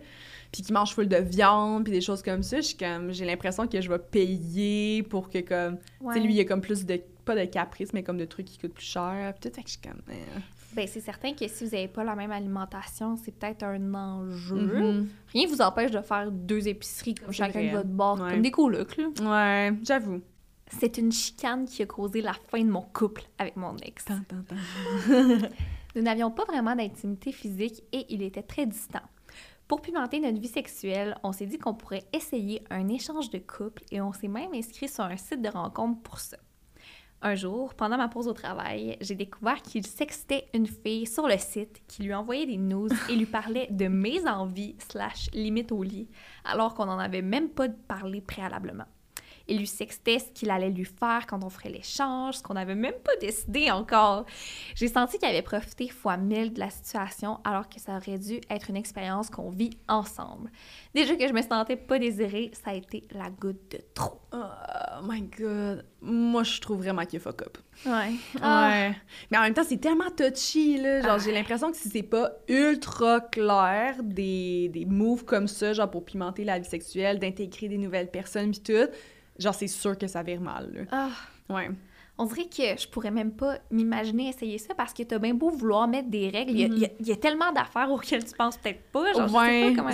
puis qu'il mange full de viande, puis des choses comme ça, comme, j'ai l'impression que je vais payer pour que, comme, ouais. tu sais, lui, il y a comme plus de, pas de caprice, mais comme de trucs qui coûtent plus cher, puis tout, fait que je suis comme, eh. Ben, c'est certain que si vous n'avez pas la même alimentation, c'est peut-être un enjeu. Mhm. Rien vous empêche de faire deux épiceries comme chacun de votre bord, Ouais. comme des colocs, là. Ouais, j'avoue. C'est une chicane qui a causé la fin de mon couple avec mon ex. Tant, tant, tant. Nous n'avions pas vraiment d'intimité physique et il était très distant. Pour pimenter notre vie sexuelle, on s'est dit qu'on pourrait essayer un échange de couple et on s'est même inscrit sur un site de rencontre pour ça. Un jour, pendant ma pause au travail, j'ai découvert qu'il sextait une fille sur le site qui lui envoyait des news et lui parlait de mes envies slash limites au lit, alors qu'on n'en avait même pas parlé préalablement. Il lui sextait ce qu'il allait lui faire quand on ferait l'échange, ce qu'on n'avait même pas décidé encore. J'ai senti qu'il avait profité fois mille de la situation alors que ça aurait dû être une expérience qu'on vit ensemble. Déjà que je me sentais pas désirée, ça a été la goutte de trop. Oh my god. Moi, je trouve vraiment qu'il est fuck up. Ouais. Ouais. Mais en même temps, c'est tellement touchy, là. Genre, j'ai l'impression que si c'est pas ultra clair des, des moves comme ça, genre pour pimenter la vie sexuelle, d'intégrer des nouvelles personnes pis tout, genre, c'est sûr que ça vire mal, là. Ah. Ouais. On dirait que je pourrais même pas m'imaginer essayer ça parce que t'as bien beau vouloir mettre des règles. Il y a- y, y tellement d'affaires auxquelles tu penses peut-être pas. Genre, je sais ouais, pas comment.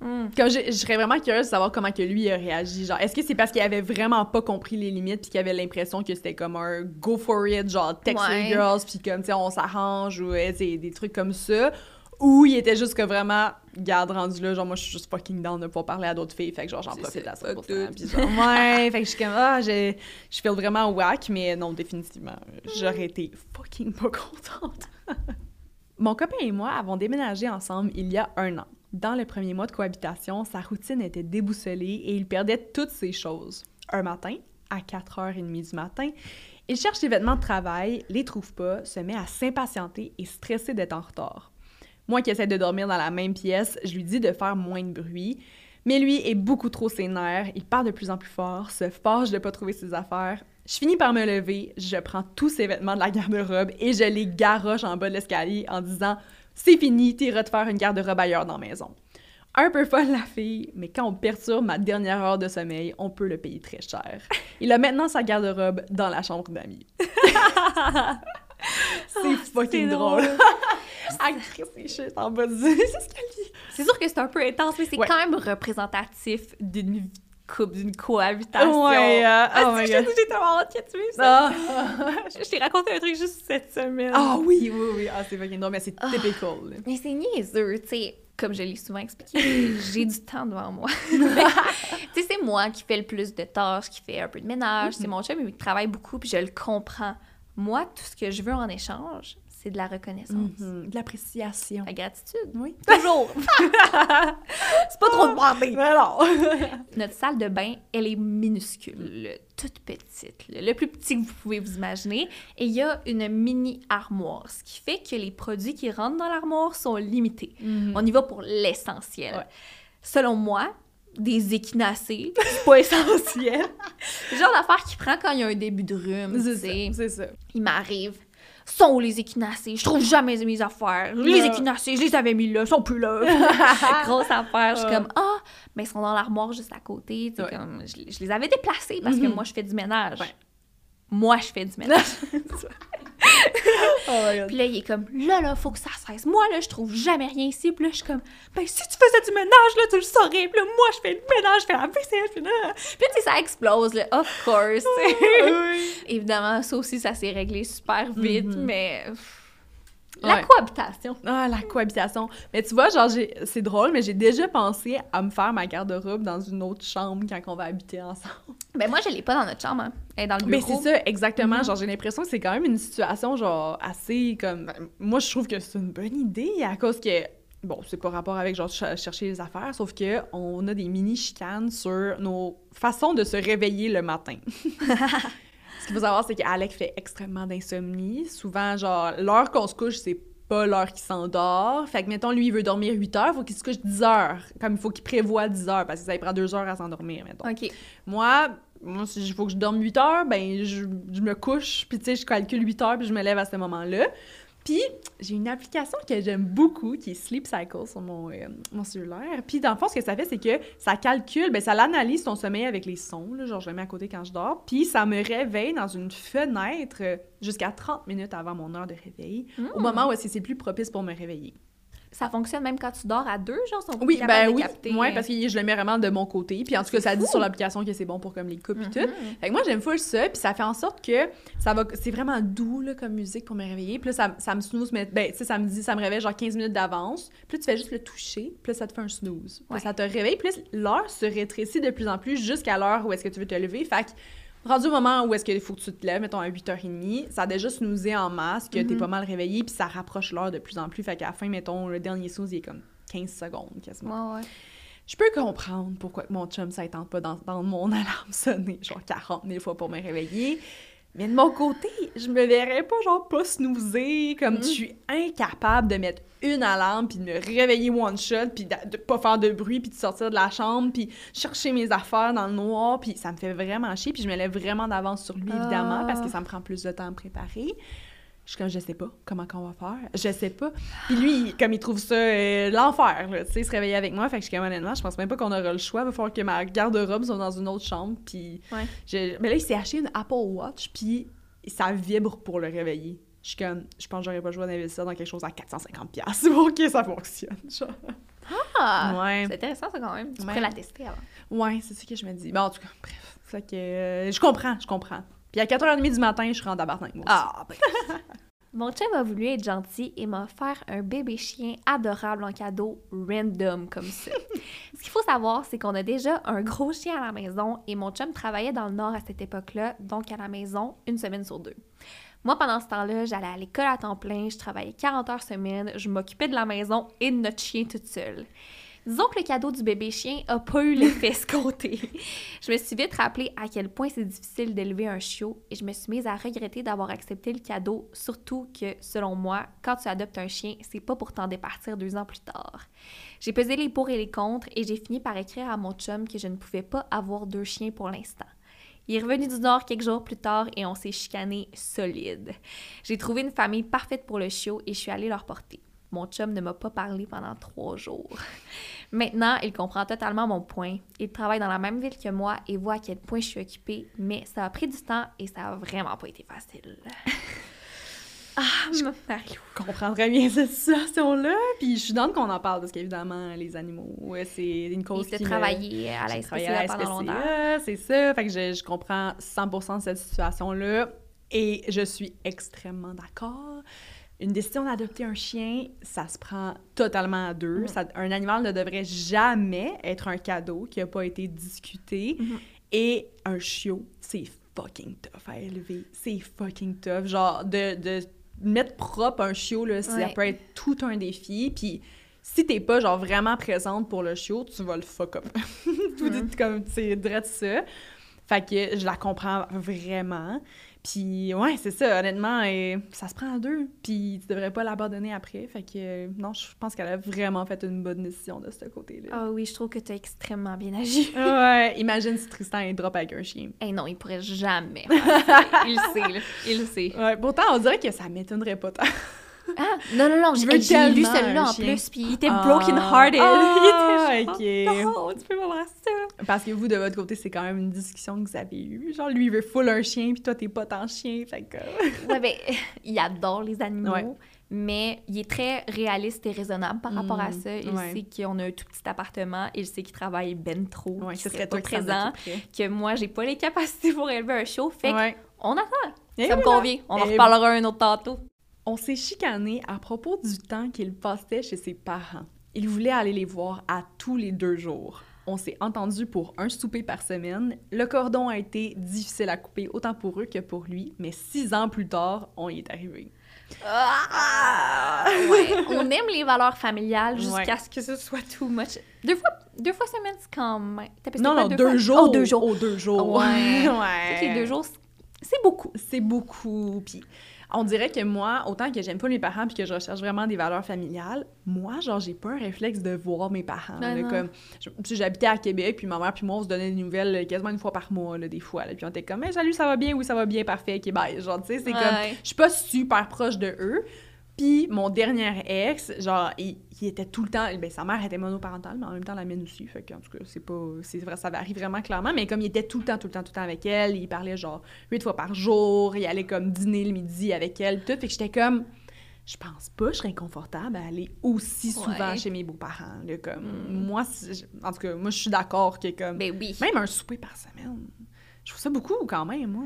Hmm. Comme je, je serais vraiment curieuse de savoir comment que lui a réagi. Genre, est-ce que c'est parce qu'il avait vraiment pas compris les limites puis qu'il avait l'impression que c'était comme un go for it, genre text Ouais. girls puis comme tu sais on s'arrange ou euh, des trucs comme ça, ou il était juste que vraiment garde rendu là, genre moi je suis juste fucking down de pouvoir parler à d'autres filles, fait que genre j'en profite à fuck 100%. tout. Puis genre ouais, fait que je suis comme ah je je feel vraiment whack, mais non définitivement j'aurais été fucking pas contente. Mon copain et moi avons déménagé ensemble il y a un an. Dans le premier mois de cohabitation, sa routine était déboussolée et il perdait toutes ses choses. Un matin, à 4h30 du matin, il cherche ses vêtements de travail, les trouve pas, se met à s'impatienter et stresser d'être en retard. Moi qui essaie de dormir dans la même pièce, je lui dis de faire moins de bruit, mais lui est beaucoup trop sénère, il parle de plus en plus fort, se fâche de pas trouver ses affaires. Je finis par me lever, je prends tous ses vêtements de la garde-robe et je les garoche en bas de l'escalier en disant c'est fini, t'iras te faire une garde-robe ailleurs dans la maison. un peu folle la fille, mais quand on perturbe ma dernière heure de sommeil, on peut le payer très cher. Il a maintenant sa garde-robe dans la chambre d'amis. c'est fucking drôle. Suis en bas qu'elle dit. C'est sûr que c'est un peu intense, mais c'est Ouais. quand même représentatif d'une vie d'une cohabitation. Ouais, euh, Ah, oh my God. j'ai tellement hâte que tu ça. Ah. Je, je t'ai raconté un truc juste cette semaine. Ah oui, oui, oui. Ah, c'est fucking drôle, mais c'est Ah. typical. là. Mais c'est niaiseux, tu sais. Comme je l'ai souvent expliqué, j'ai du temps devant moi. tu sais, c'est moi qui fais le plus de tâches, qui fait un peu de ménage. C'est mon chum, il travaille beaucoup, puis je le comprends. Moi, tout ce que je veux en échange, c'est de la reconnaissance. Mhm, De l'appréciation. La gratitude. Oui. Toujours. c'est pas trop demandé. Mais non. Notre salle de bain, elle est minuscule, toute petite, le, plus petit que vous pouvez vous imaginer. Et il y a une mini armoire, ce qui fait que les produits qui rentrent dans l'armoire sont limités. On y va pour l'essentiel. Ouais. Selon moi, des échinacées, c'est pas essentiel. Le genre d'affaire qui prend quand il y a un début de rhume, tu C'est sais. ça, c'est ça. Il m'arrive. Sont les échinacées? Je trouve jamais mes affaires. Les Ouais. échinacées, je les avais mis là, ils sont plus là. Grosse affaire. Je suis comme, ah, mais ils sont dans l'armoire juste à côté. Ouais. comme, je, je les avais déplacés parce que Mhm. moi, je fais du ménage. Ouais. Moi, je fais du ménage. Oh. Puis là, il est comme, là, là, faut que ça cesse. Moi, là, je trouve jamais rien ici. Puis là, je suis comme, ben, si tu faisais du ménage, là, tu le saurais. Puis là, moi, je fais le ménage, je fais la vaisselle. Puis là, puis tu sais, ça explose, là, of course. Oui. Évidemment, ça aussi, ça s'est réglé super vite, Mhm. mais. pff, La Ouais. cohabitation. Ah, la cohabitation. Mais tu vois, genre, j'ai- c'est drôle, mais j'ai déjà pensé à me faire ma garde-robe dans une autre chambre quand on va habiter ensemble. Ben, moi, je l'ai pas dans notre chambre. hein. Elle est dans le Mais bureau. c'est ça, exactement. Mhm. Genre, j'ai l'impression que c'est quand même une situation, genre, assez comme. ben, moi, je trouve que c'est une bonne idée à cause que. Bon, c'est pas rapport avec, genre, ch- chercher les affaires, sauf que on a des mini-chicanes sur nos façons de se réveiller le matin. Ce qu'il faut savoir, c'est qu'Alec fait extrêmement d'insomnie. Souvent, genre, l'heure qu'on se couche, c'est pas l'heure qu'il s'endort. Fait que, mettons, lui, il veut dormir 8 heures, faut qu'il se couche 10 heures. Comme il faut qu'il prévoit 10 heures, parce que ça lui prend 2 heures à s'endormir, mettons. OK. Moi, moi si il faut que je dorme 8 heures, ben je, je me couche, puis tu sais, je calcule 8 heures, puis je me lève à ce moment-là. Puis, j'ai une application que j'aime beaucoup, qui est Sleep Cycle sur mon, euh, mon cellulaire. Puis, dans le fond, ce que ça fait, c'est que ça calcule, ben ça l'analyse ton sommeil avec les sons, là, genre je le mets à côté quand je dors, puis ça me réveille dans une fenêtre euh, jusqu'à 30 minutes avant mon heure de réveil, au Mm. moment où c'est plus propice pour me réveiller. Ça fonctionne même quand tu dors à deux, genre, sont Oui, ben oui, capter. ouais, parce que je le mets vraiment de mon côté. Puis en tout cas, ça dit sur l'application que c'est bon pour comme les coupes et tout. Mhm. Fait que moi, j'aime full ça, puis ça fait en sorte que ça va... C'est vraiment doux, là, comme musique pour me réveiller. Puis là, ça, ça me snooze, mais ben, tu sais, ça me dit, ça me réveille genre 15 minutes d'avance. Puis là, tu fais juste le toucher, puis là, ça te fait un snooze. Puis Ouais. ça te réveille, puis l'heure se rétrécit de plus en plus jusqu'à l'heure où est-ce que tu veux te lever. Fait que rendu au moment où est-ce qu'il faut que tu te lèves, mettons à 8h30, ça a déjà snoozé en masse, que t'es Mhm. pas mal réveillé, puis ça rapproche l'heure de plus en plus. Fait qu'à la fin, mettons, le dernier snooze, il est comme 15 secondes quasiment. Ouais, ouais. Je peux comprendre pourquoi mon chum, ça ne tente pas d'entendre mon alarme sonner, genre 40 000 fois pour me réveiller. Mais de mon côté, je me verrais pas, genre, pas snoozer, comme Mm. je suis incapable de mettre une alarme, puis de me réveiller one shot, puis de, de pas faire de bruit, puis de sortir de la chambre, puis chercher mes affaires dans le noir, puis ça me fait vraiment chier, puis je me lève vraiment d'avance sur lui, évidemment, Ah. parce que ça me prend plus de temps à me préparer. Je suis comme, je sais pas comment qu'on va faire. Je sais pas. Puis lui, comme il trouve ça euh, l'enfer, tu sais, se réveiller avec moi. Fait que je suis comme, honnêtement, je pense même pas qu'on aura le choix. Il va falloir que ma garde-robe soit dans une autre chambre. Puis. Ouais. je- Mais là, il s'est acheté une Apple Watch, puis ça vibre pour le réveiller. Je suis comme, je pense que j'aurais pas le choix d'investir dans quelque chose à 450$ pour que ça fonctionne. Genre. Ah! Ouais. C'est intéressant, ça, quand même. Tu Ouais. pourrais la tester avant. Ouais, c'est ce que je me dis. Bon, en tout cas, bref. Fait que. euh, je comprends, je comprends. Puis à 4h30 du matin, je rentre à. Ah, ben. Mon chum a voulu être gentil et m'a offert un bébé chien adorable en cadeau random comme ça. Ce qu'il faut savoir, c'est qu'on a déjà un gros chien à la maison et mon chum travaillait dans le nord à cette époque-là, donc à la maison une semaine sur deux. Moi, pendant ce temps-là, j'allais à l'école à temps plein, je travaillais 40 heures semaine, je m'occupais de la maison et de notre chien toute seule. Disons que le cadeau du bébé chien a pas eu l'effet escompté. Je me suis vite rappelé à quel point c'est difficile d'élever un chiot et je me suis mise à regretter d'avoir accepté le cadeau, surtout que, selon moi, quand tu adoptes un chien, c'est pas pour t'en départir deux ans plus tard. J'ai pesé les pour et les contre et j'ai fini par écrire à mon chum que je ne pouvais pas avoir deux chiens pour l'instant. Il est revenu du Nord quelques jours plus tard et on s'est chicané solide. J'ai trouvé une famille parfaite pour le chiot et je suis allée leur porter. Mon chum ne m'a pas parlé pendant trois jours. Maintenant, il comprend totalement mon point. Il travaille dans la même ville que moi et voit à quel point je suis occupée, mais ça a pris du temps et ça a vraiment pas été facile. Ah, je comprends très bien cette situation-là. Puis je suis dans qu'on en parle parce qu'évidemment, les animaux, c'est une cause qui. travailler à la SPCA pendant longtemps. C'est ça. Fait que je, je comprends 100% cette situation-là. Et je suis extrêmement d'accord. Une décision d'adopter un chien, ça se prend totalement à deux. Ça, un animal ne devrait jamais être un cadeau qui n'a pas été discuté. Mm-hmm. Et un chiot, c'est fucking tough à élever. C'est fucking tough. Genre, de, de mettre propre un chiot, là, ça peut être tout un défi. Puis si t'es pas, genre, vraiment présente pour le chiot, tu vas le fuck up. tout dit comme, c'est ça. Fait que je la comprends vraiment. Puis ouais, c'est ça, honnêtement, et ça se prend à deux. Puis tu devrais pas l'abandonner après. Fait que non, je pense qu'elle a vraiment fait une bonne décision de ce côté-là. Ah oui, je trouve que tu as extrêmement bien agi. ouais, imagine si Tristan est drop avec un chien. Eh non, il pourrait jamais. il le sait, là. Il le sait. Ouais, pourtant, on dirait que ça m'étonnerait pas tant. Ah, non, non, non, j'ai lu celui-là en plus, puis il était ah. broken-hearted. Ah, il était genre, ok. non, tu peux ça. Parce que vous, de votre côté, c'est quand même une discussion que vous avez eue. Genre, lui, il veut full un chien, puis toi, t'es pas tant chien, fait que... ouais, ben, il adore les animaux. Mais il est très réaliste et raisonnable par rapport à mm, ça. Il sait qu'on a un tout petit appartement. Il sait qu'il travaille ben trop, qu'il serait pas présent, que moi, j'ai pas les capacités pour élever un show. Fait qu'on attend. ça me convient. On en reparlera un autre tantôt. On s'est chicané à propos du temps qu'il passait chez ses parents. Il voulait aller les voir à tous les deux jours. On s'est entendu pour un souper par semaine. Le cordon a été difficile à couper, autant pour eux que pour lui, mais six ans plus tard, on y est arrivé. Ah! On aime les valeurs familiales jusqu'à ce que ce soit too much. Deux fois, deux fois semaine, c'est quand même. Non, non, deux, jours. Oh, deux jours. Oh, deux jours. Ouais. ouais. les deux jours, c'est beaucoup. C'est beaucoup. Puis on dirait que moi, autant que j'aime pas mes parents puis que je recherche vraiment des valeurs familiales, moi, genre, j'ai pas un réflexe de voir mes parents. Ben comme, j'habitais à Québec, puis ma mère puis moi, on se donnait des nouvelles quasiment une fois par mois, là, des fois. Là, puis on était comme, hey, salut, ça va bien? Oui, ça va bien, parfait, ok, bye. Genre, tu sais, c'est comme, je suis pas super proche de eux. Puis mon dernier ex, genre, il, était tout le temps. Ben, sa mère était monoparentale, mais en même temps la mienne aussi. Fait tout cas, c'est pas. C'est vrai, ça varie vraiment clairement. Mais comme il était tout le temps, tout le temps, tout le temps avec elle, il parlait genre huit fois par jour, il allait comme dîner le midi avec elle, tout. Fait que j'étais comme. Je pense pas je serais confortable à aller aussi souvent chez mes beaux-parents. Comme, mm. Moi, en tout cas, moi, je suis d'accord que comme. Ben oui. Même un souper par semaine. Je trouve ça beaucoup quand même, moi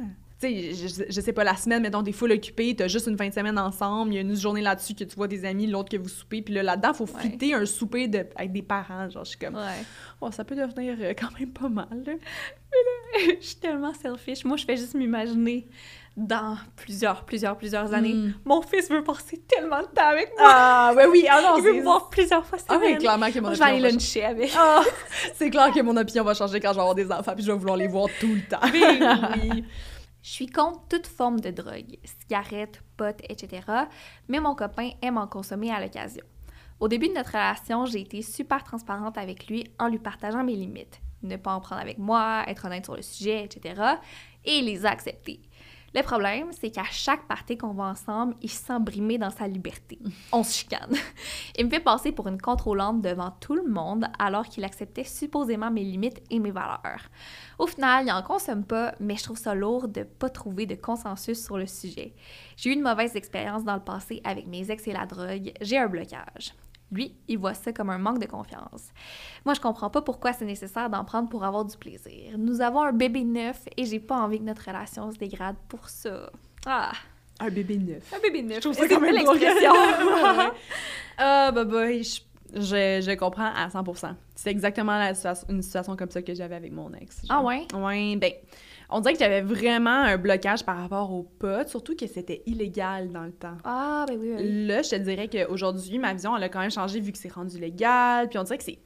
je, je, sais pas, la semaine, mettons, t'es full occupé, t'as juste une fin de semaine ensemble, il y a une journée là-dessus que tu vois des amis, l'autre que vous soupez, puis là, là-dedans, faut fitter un souper de, avec des parents, genre, je suis comme... Ouais. Oh, ça peut devenir euh, quand même pas mal, là. Mais là, je suis tellement selfish. Moi, je fais juste m'imaginer dans plusieurs, plusieurs, plusieurs années. Hmm. Mon fils veut passer tellement de temps avec moi. Ah, ouais, oui, ah non, Il veut me voir plusieurs fois Ah oui, clairement que mon opinion... Je vais aller luncher avec. Ah, c'est clair que mon opinion va changer quand je vais avoir des enfants, puis je vais vouloir les voir tout le temps. oui, oui. Je suis contre toute forme de drogue, cigarettes, potes, etc. Mais mon copain aime en consommer à l'occasion. Au début de notre relation, j'ai été super transparente avec lui en lui partageant mes limites. Ne pas en prendre avec moi, être honnête sur le sujet, etc. Et il les a. Le problème, c'est qu'à chaque partie qu'on va ensemble, il se sent brimé dans sa liberté. On se chicane. il me fait passer pour une contrôlante devant tout le monde alors qu'il acceptait supposément mes limites et mes valeurs. Au final, il n'en consomme pas, mais je trouve ça lourd de ne pas trouver de consensus sur le sujet. J'ai eu une mauvaise expérience dans le passé avec mes ex et la drogue. J'ai un blocage. Lui, il voit ça comme un manque de confiance. Moi, je comprends pas pourquoi c'est nécessaire d'en prendre pour avoir du plaisir. Nous avons un bébé neuf et j'ai pas envie que notre relation se dégrade pour ça. Ah! Un bébé neuf. Un bébé neuf. Je trouve ça comme une l'expression. Ah, bah, bah, je, je, comprends à 100% C'est exactement la, une situation comme ça que j'avais avec mon ex. Ah ouais? Ouais, ben on dirait que j'avais vraiment un blocage par rapport aux potes, surtout que c'était illégal dans le temps. Ah, ben oui, oui. Là, je te dirais qu'aujourd'hui, ma vision, elle a quand même changé vu que c'est rendu légal. Puis on dirait que c'est.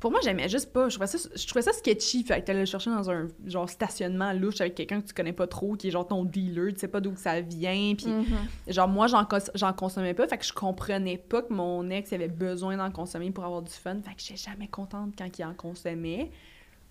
Pour moi, j'aimais juste pas. Je trouvais ça, je trouvais ça sketchy. Fait que t'allais le chercher dans un genre stationnement louche avec quelqu'un que tu connais pas trop, qui est genre ton dealer, tu sais pas d'où ça vient. Puis mm-hmm. genre, moi, j'en consommais pas. Fait que je comprenais pas que mon ex avait besoin d'en consommer pour avoir du fun. Fait que j'étais jamais contente quand il en consommait.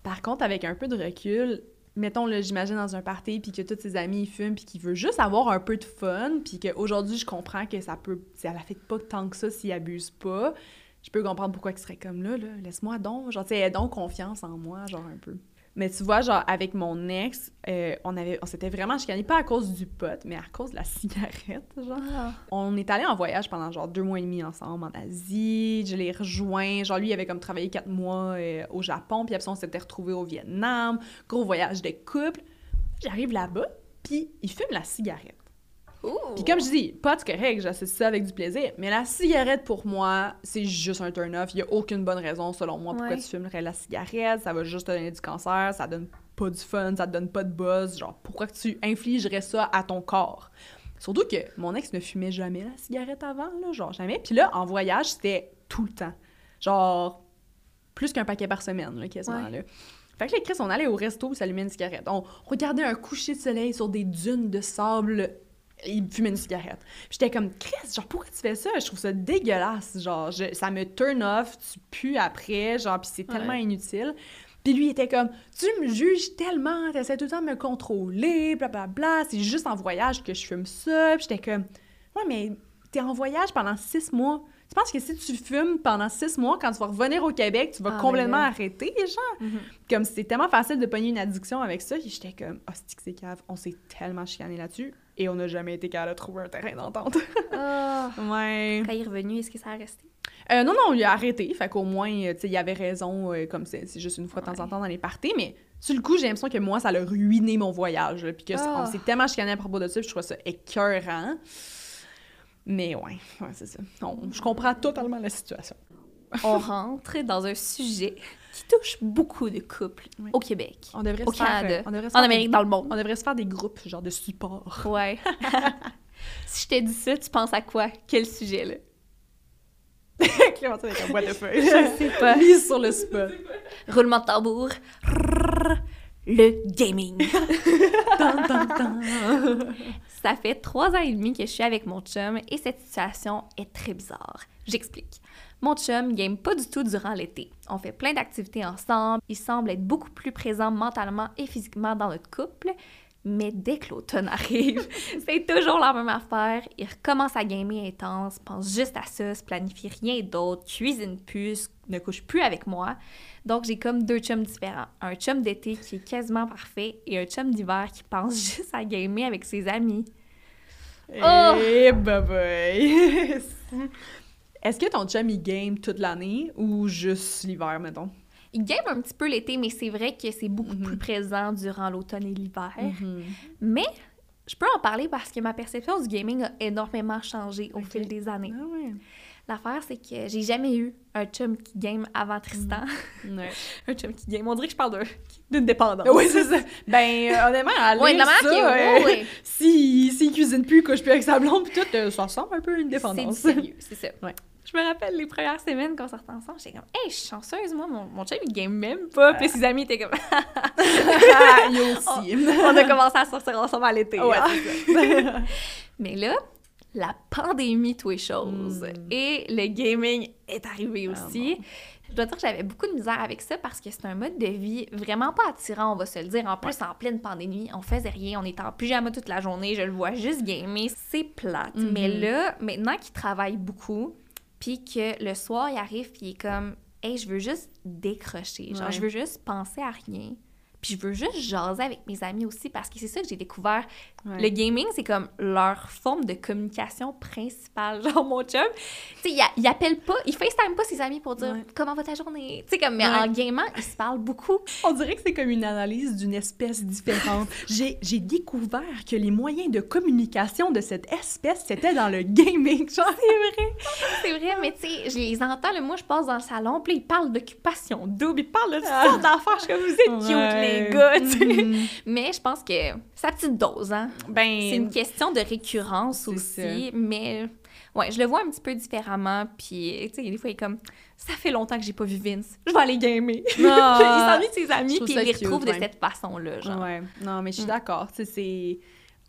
Par contre, avec un peu de recul, mettons, là, j'imagine dans un party, puis que tous ses amis fument, puis qu'il veut juste avoir un peu de fun, puis qu'aujourd'hui, je comprends que ça peut... Ça l'affecte pas tant que ça s'il abuse pas. Je peux comprendre pourquoi il serait comme là, là. Laisse-moi donc, genre, tu sais, donc confiance en moi, genre, un peu. Mais tu vois, genre, avec mon ex, euh, on avait, on s'était vraiment chicané, pas à cause du pot, mais à cause de la cigarette, genre. Ah. On est allé en voyage pendant, genre, deux mois et demi ensemble en Asie. Je l'ai rejoint. Genre, lui, il avait comme travaillé quatre mois euh, au Japon, puis après ça, on s'était retrouvés au Vietnam. Gros voyage de couple. J'arrive là-bas, puis il fume la cigarette. Puis comme je dis, pas de correct, j'associe ça avec du plaisir, mais la cigarette pour moi, c'est juste un turn-off. Il y a aucune bonne raison selon moi pourquoi Ouais. tu fumerais la cigarette, ça va juste te donner du cancer, ça donne pas du fun, ça te donne pas de buzz, genre pourquoi que tu infligerais ça à ton corps? Surtout que mon ex ne fumait jamais la cigarette avant, là, genre jamais. Puis là, en voyage, c'était tout le temps. Genre, plus qu'un paquet par semaine, là, quasiment, Ouais. là. Fait que là, Chris, on allait au resto où s'allumer une cigarette. On regardait un coucher de soleil sur des dunes de sable. Il fumait une cigarette. Puis j'étais comme, Chris, genre, pourquoi tu fais ça? Je trouve ça dégueulasse. Genre, je- ça me turn off, tu pues après, genre, puis c'est tellement Ouais. inutile. Puis lui, il était comme, tu me juges tellement, t'essaies tout le temps de me contrôler, blablabla, c'est juste en voyage que je fume ça. Puis j'étais comme, ouais, mais t'es en voyage pendant six mois. Tu penses que si tu fumes pendant six mois, quand tu vas revenir au Québec, tu vas Ah, complètement ben là. arrêter, genre? Mhm. Comme c'est tellement facile de pogner une addiction avec ça, j'étais comme, oh, c'est que c'est cave. On s'est tellement chicané là-dessus, et on n'a jamais été capable de trouver un terrain d'entente. Ah. ouais. Quand il est revenu, est-ce que ça a resté? Euh, non, non, on lui a arrêté. Fait qu'au moins, euh, tu sais, il avait raison, euh, comme c'est c'est juste une fois de temps en temps dans les parties. Mais sur le coup, j'ai l'impression que moi, ça a ruiné mon voyage. Puis que Ah. on s'est tellement chicané à propos de ça, puis je trouve ça écœurant. Mais ouais, ouais c'est ça. On- je comprends totalement la situation. On rentre dans un sujet qui touche beaucoup de couples Oui. au Québec, On devrait au se faire, Canada, euh, on devrait se en faire Amérique, des- dans le monde. On devrait se faire des groupes, genre de support. Ouais. si je t'ai dit ça, tu penses à quoi? Quel sujet, là? Clémentine avec un boîte de feuilles. Je sais pas. Mise sur le spot. Roulement de tambour. Le gaming. Ça fait trois ans et demi que je suis avec mon chum et cette situation est très bizarre. J'explique. Mon chum game pas du tout durant l'été. On fait plein d'activités ensemble. Il semble être beaucoup plus présent mentalement et physiquement dans notre couple. Mais dès que l'automne arrive, c'est toujours la même affaire. Il recommence à gamer intense, pense juste à ça, se planifie rien d'autre, cuisine plus, ne couche plus avec moi. Donc j'ai comme deux chums différents. Un chum d'été qui est quasiment parfait et un chum d'hiver qui pense juste à gamer avec ses amis. Oh! Eh, bye bye. Est-ce que ton chum, il game toute l'année ou juste l'hiver, mettons? Il game un petit peu l'été, mais c'est vrai que c'est beaucoup Mhm. plus présent durant l'automne et l'hiver. Mm-hmm. Mais je peux en parler parce que ma perception du gaming a énormément changé au fil des années. Ah ouais. L'affaire, c'est que j'ai jamais eu un chum qui game avant Tristan. Ouais. un chum qui game. On dirait que je parle d'un- d'une dépendance. oui, c'est ça. Ben, euh, honnêtement, à Ouais, ça, est- euh, ouais, ouais. si, s'il cuisine plus, couche plus avec sa blonde, pis tout, euh, ça ressemble un peu à une C'est dépendance. sérieux, c'est ça. Ouais. Je me rappelle les premières semaines qu'on sortait ensemble, j'étais comme, hey, je suis chanceuse, moi, mon, mon chum, il game même pas. Puis ses amis étaient comme, Ah, il aussi. on a commencé à sortir ensemble à l'été. Ouais, hein. Mais là, la pandémie, tout les choses. Mm. Et le gaming est arrivé Ah aussi. je dois dire que j'avais beaucoup de misère avec ça parce que c'est un mode de vie vraiment pas attirant, on va se le dire. En plus, en pleine pandémie, on faisait rien, on était en pyjama toute la journée, je le vois juste gamer. C'est plate. Mhm. Mais là, maintenant qu'il travaille beaucoup, puis que le soir, il arrive, puis il est comme, hey, je veux juste décrocher. Genre, Ouais. je veux juste penser à rien. Puis je veux juste jaser avec mes amis aussi parce que c'est ça que j'ai découvert. Ouais. Le gaming, c'est comme leur forme de communication principale. Genre, mon chum, tu sais, il, il appelle pas, il FaceTime pas ses amis pour dire Ouais. comment va ta journée? Tu sais, comme, mais Ouais. en gamant, ils se parlent beaucoup. On dirait que c'est comme une analyse d'une espèce différente. J'ai découvert que les moyens de communication de cette espèce, c'était dans le gaming. Genre, c'est vrai. C'est vrai, mais tu sais, je les entends, là, moi, je passe dans le salon, puis ils parlent d'occupation double, ils parlent de toutes Ah. sortes d'affaires. Je suis comme, vous êtes cute, les gars, tu sais. Mhm. Mais je pense que sa petite dose, hein. Ben, C'est une question de récurrence C'est aussi, mais ouais, je le vois un petit peu différemment. Puis, tu sais, des fois, il est comme ça fait longtemps que j'ai pas vu Vince, je vais aller gamer. Ah. il s'ennuie de ses amis, puis il les retrouve de cette façon-là. Genre. Ouais, non, mais je suis Mm. d'accord. Tu sais, c'est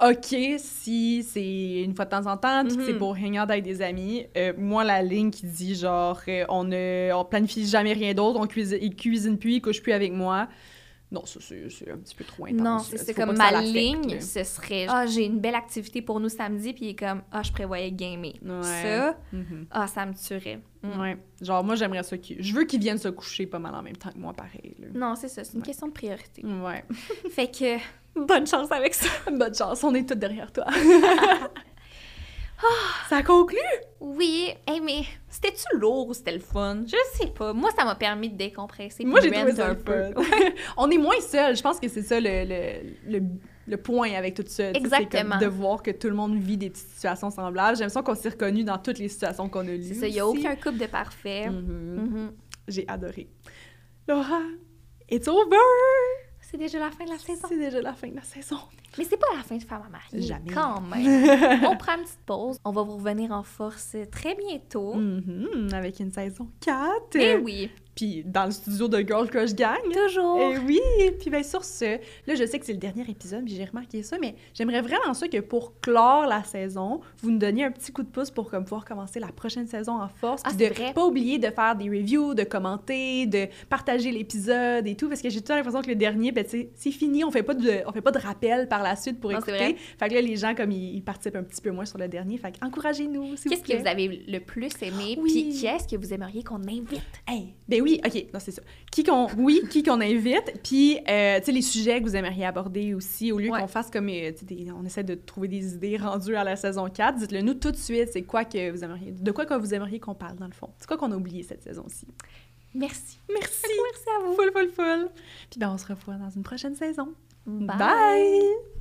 OK si c'est une fois de temps en temps, puis que c'est Mhm. pour hang out avec des amis. Euh, moi, la ligne qui dit genre, euh, on ne on planifie jamais rien d'autre, on cuisine, il cuisine plus, il couche plus avec moi. Non, ça, c'est c'est un petit peu trop intense. Non, c'est comme ma ligne, ce serait ah j'ai une belle activité pour nous samedi puis il est comme ah je prévoyais gamer. Ouais. Ça Mhm. ah ça me tuerait. Mm. Ouais. Genre, moi, j'aimerais ça qu'il... Je veux qu'ils viennent se coucher pas mal en même temps que moi, pareil. là. Non, c'est ça, c'est une Ouais. question de priorité. Ouais. fait que bonne chance avec ça. Bonne chance, on est toutes derrière toi. ça conclut? Oui, hey, mais c'était-tu lourd ou c'était le fun? Je sais pas. Moi, ça m'a permis de décompresser. Moi, j'ai trouvé ça un peu. on est moins seuls. Je pense que c'est ça le, le, le, le point avec tout ça. Exactement. comme de voir que tout le monde vit des petites situations semblables. J'aime ça qu'on s'est reconnus dans toutes les situations qu'on a lues. C'est ça, il n'y a aucun couple de parfait. Mhm. Mhm. J'ai adoré. Laura, it's over! C'est déjà la fin de la saison. C'est déjà la fin de la saison. Mais c'est pas la fin de Femme à marier. Jamais. Quand même. On prend une petite pause. On va vous revenir en force très bientôt. Mhm, Avec une saison 4. Eh oui, Puis dans le studio de Girl Crush Gang. toujours. Eh oui, puis bien sur ce, là je sais que c'est le dernier épisode, puis j'ai remarqué ça, mais j'aimerais vraiment ça que pour clore la saison, vous nous donniez un petit coup de pouce pour comme pouvoir commencer la prochaine saison en force, Ah, puis de vrai. pas oublier de faire des reviews, de commenter, de partager l'épisode et tout, parce que j'ai toujours l'impression que le dernier, ben c'est fini, on fait pas de, on fait pas de rappel par la suite pour Non, écouter. Fait que là les gens comme ils, ils participent un petit peu moins sur le dernier, fait que encouragez-nous s'il vous Qu'est-ce que vous avez le plus aimé? Oui. Puis qui est-ce que vous aimeriez qu'on invite? Hey, ben oui, ok, non, c'est ça. Qui qu'on, oui, qui qu'on invite, puis, euh, tu sais, les sujets que vous aimeriez aborder aussi, au lieu Ouais. qu'on fasse comme, euh, des- on essaie de trouver des idées rendues à la saison 4, dites-le nous tout de suite, c'est quoi que vous aimeriez, de quoi que vous aimeriez qu'on parle, dans le fond? C'est quoi qu'on a oublié cette saison-ci? Merci. Merci! Merci à vous. Full, full, full! Puis ben, on se revoit dans une prochaine saison. Bye. Bye.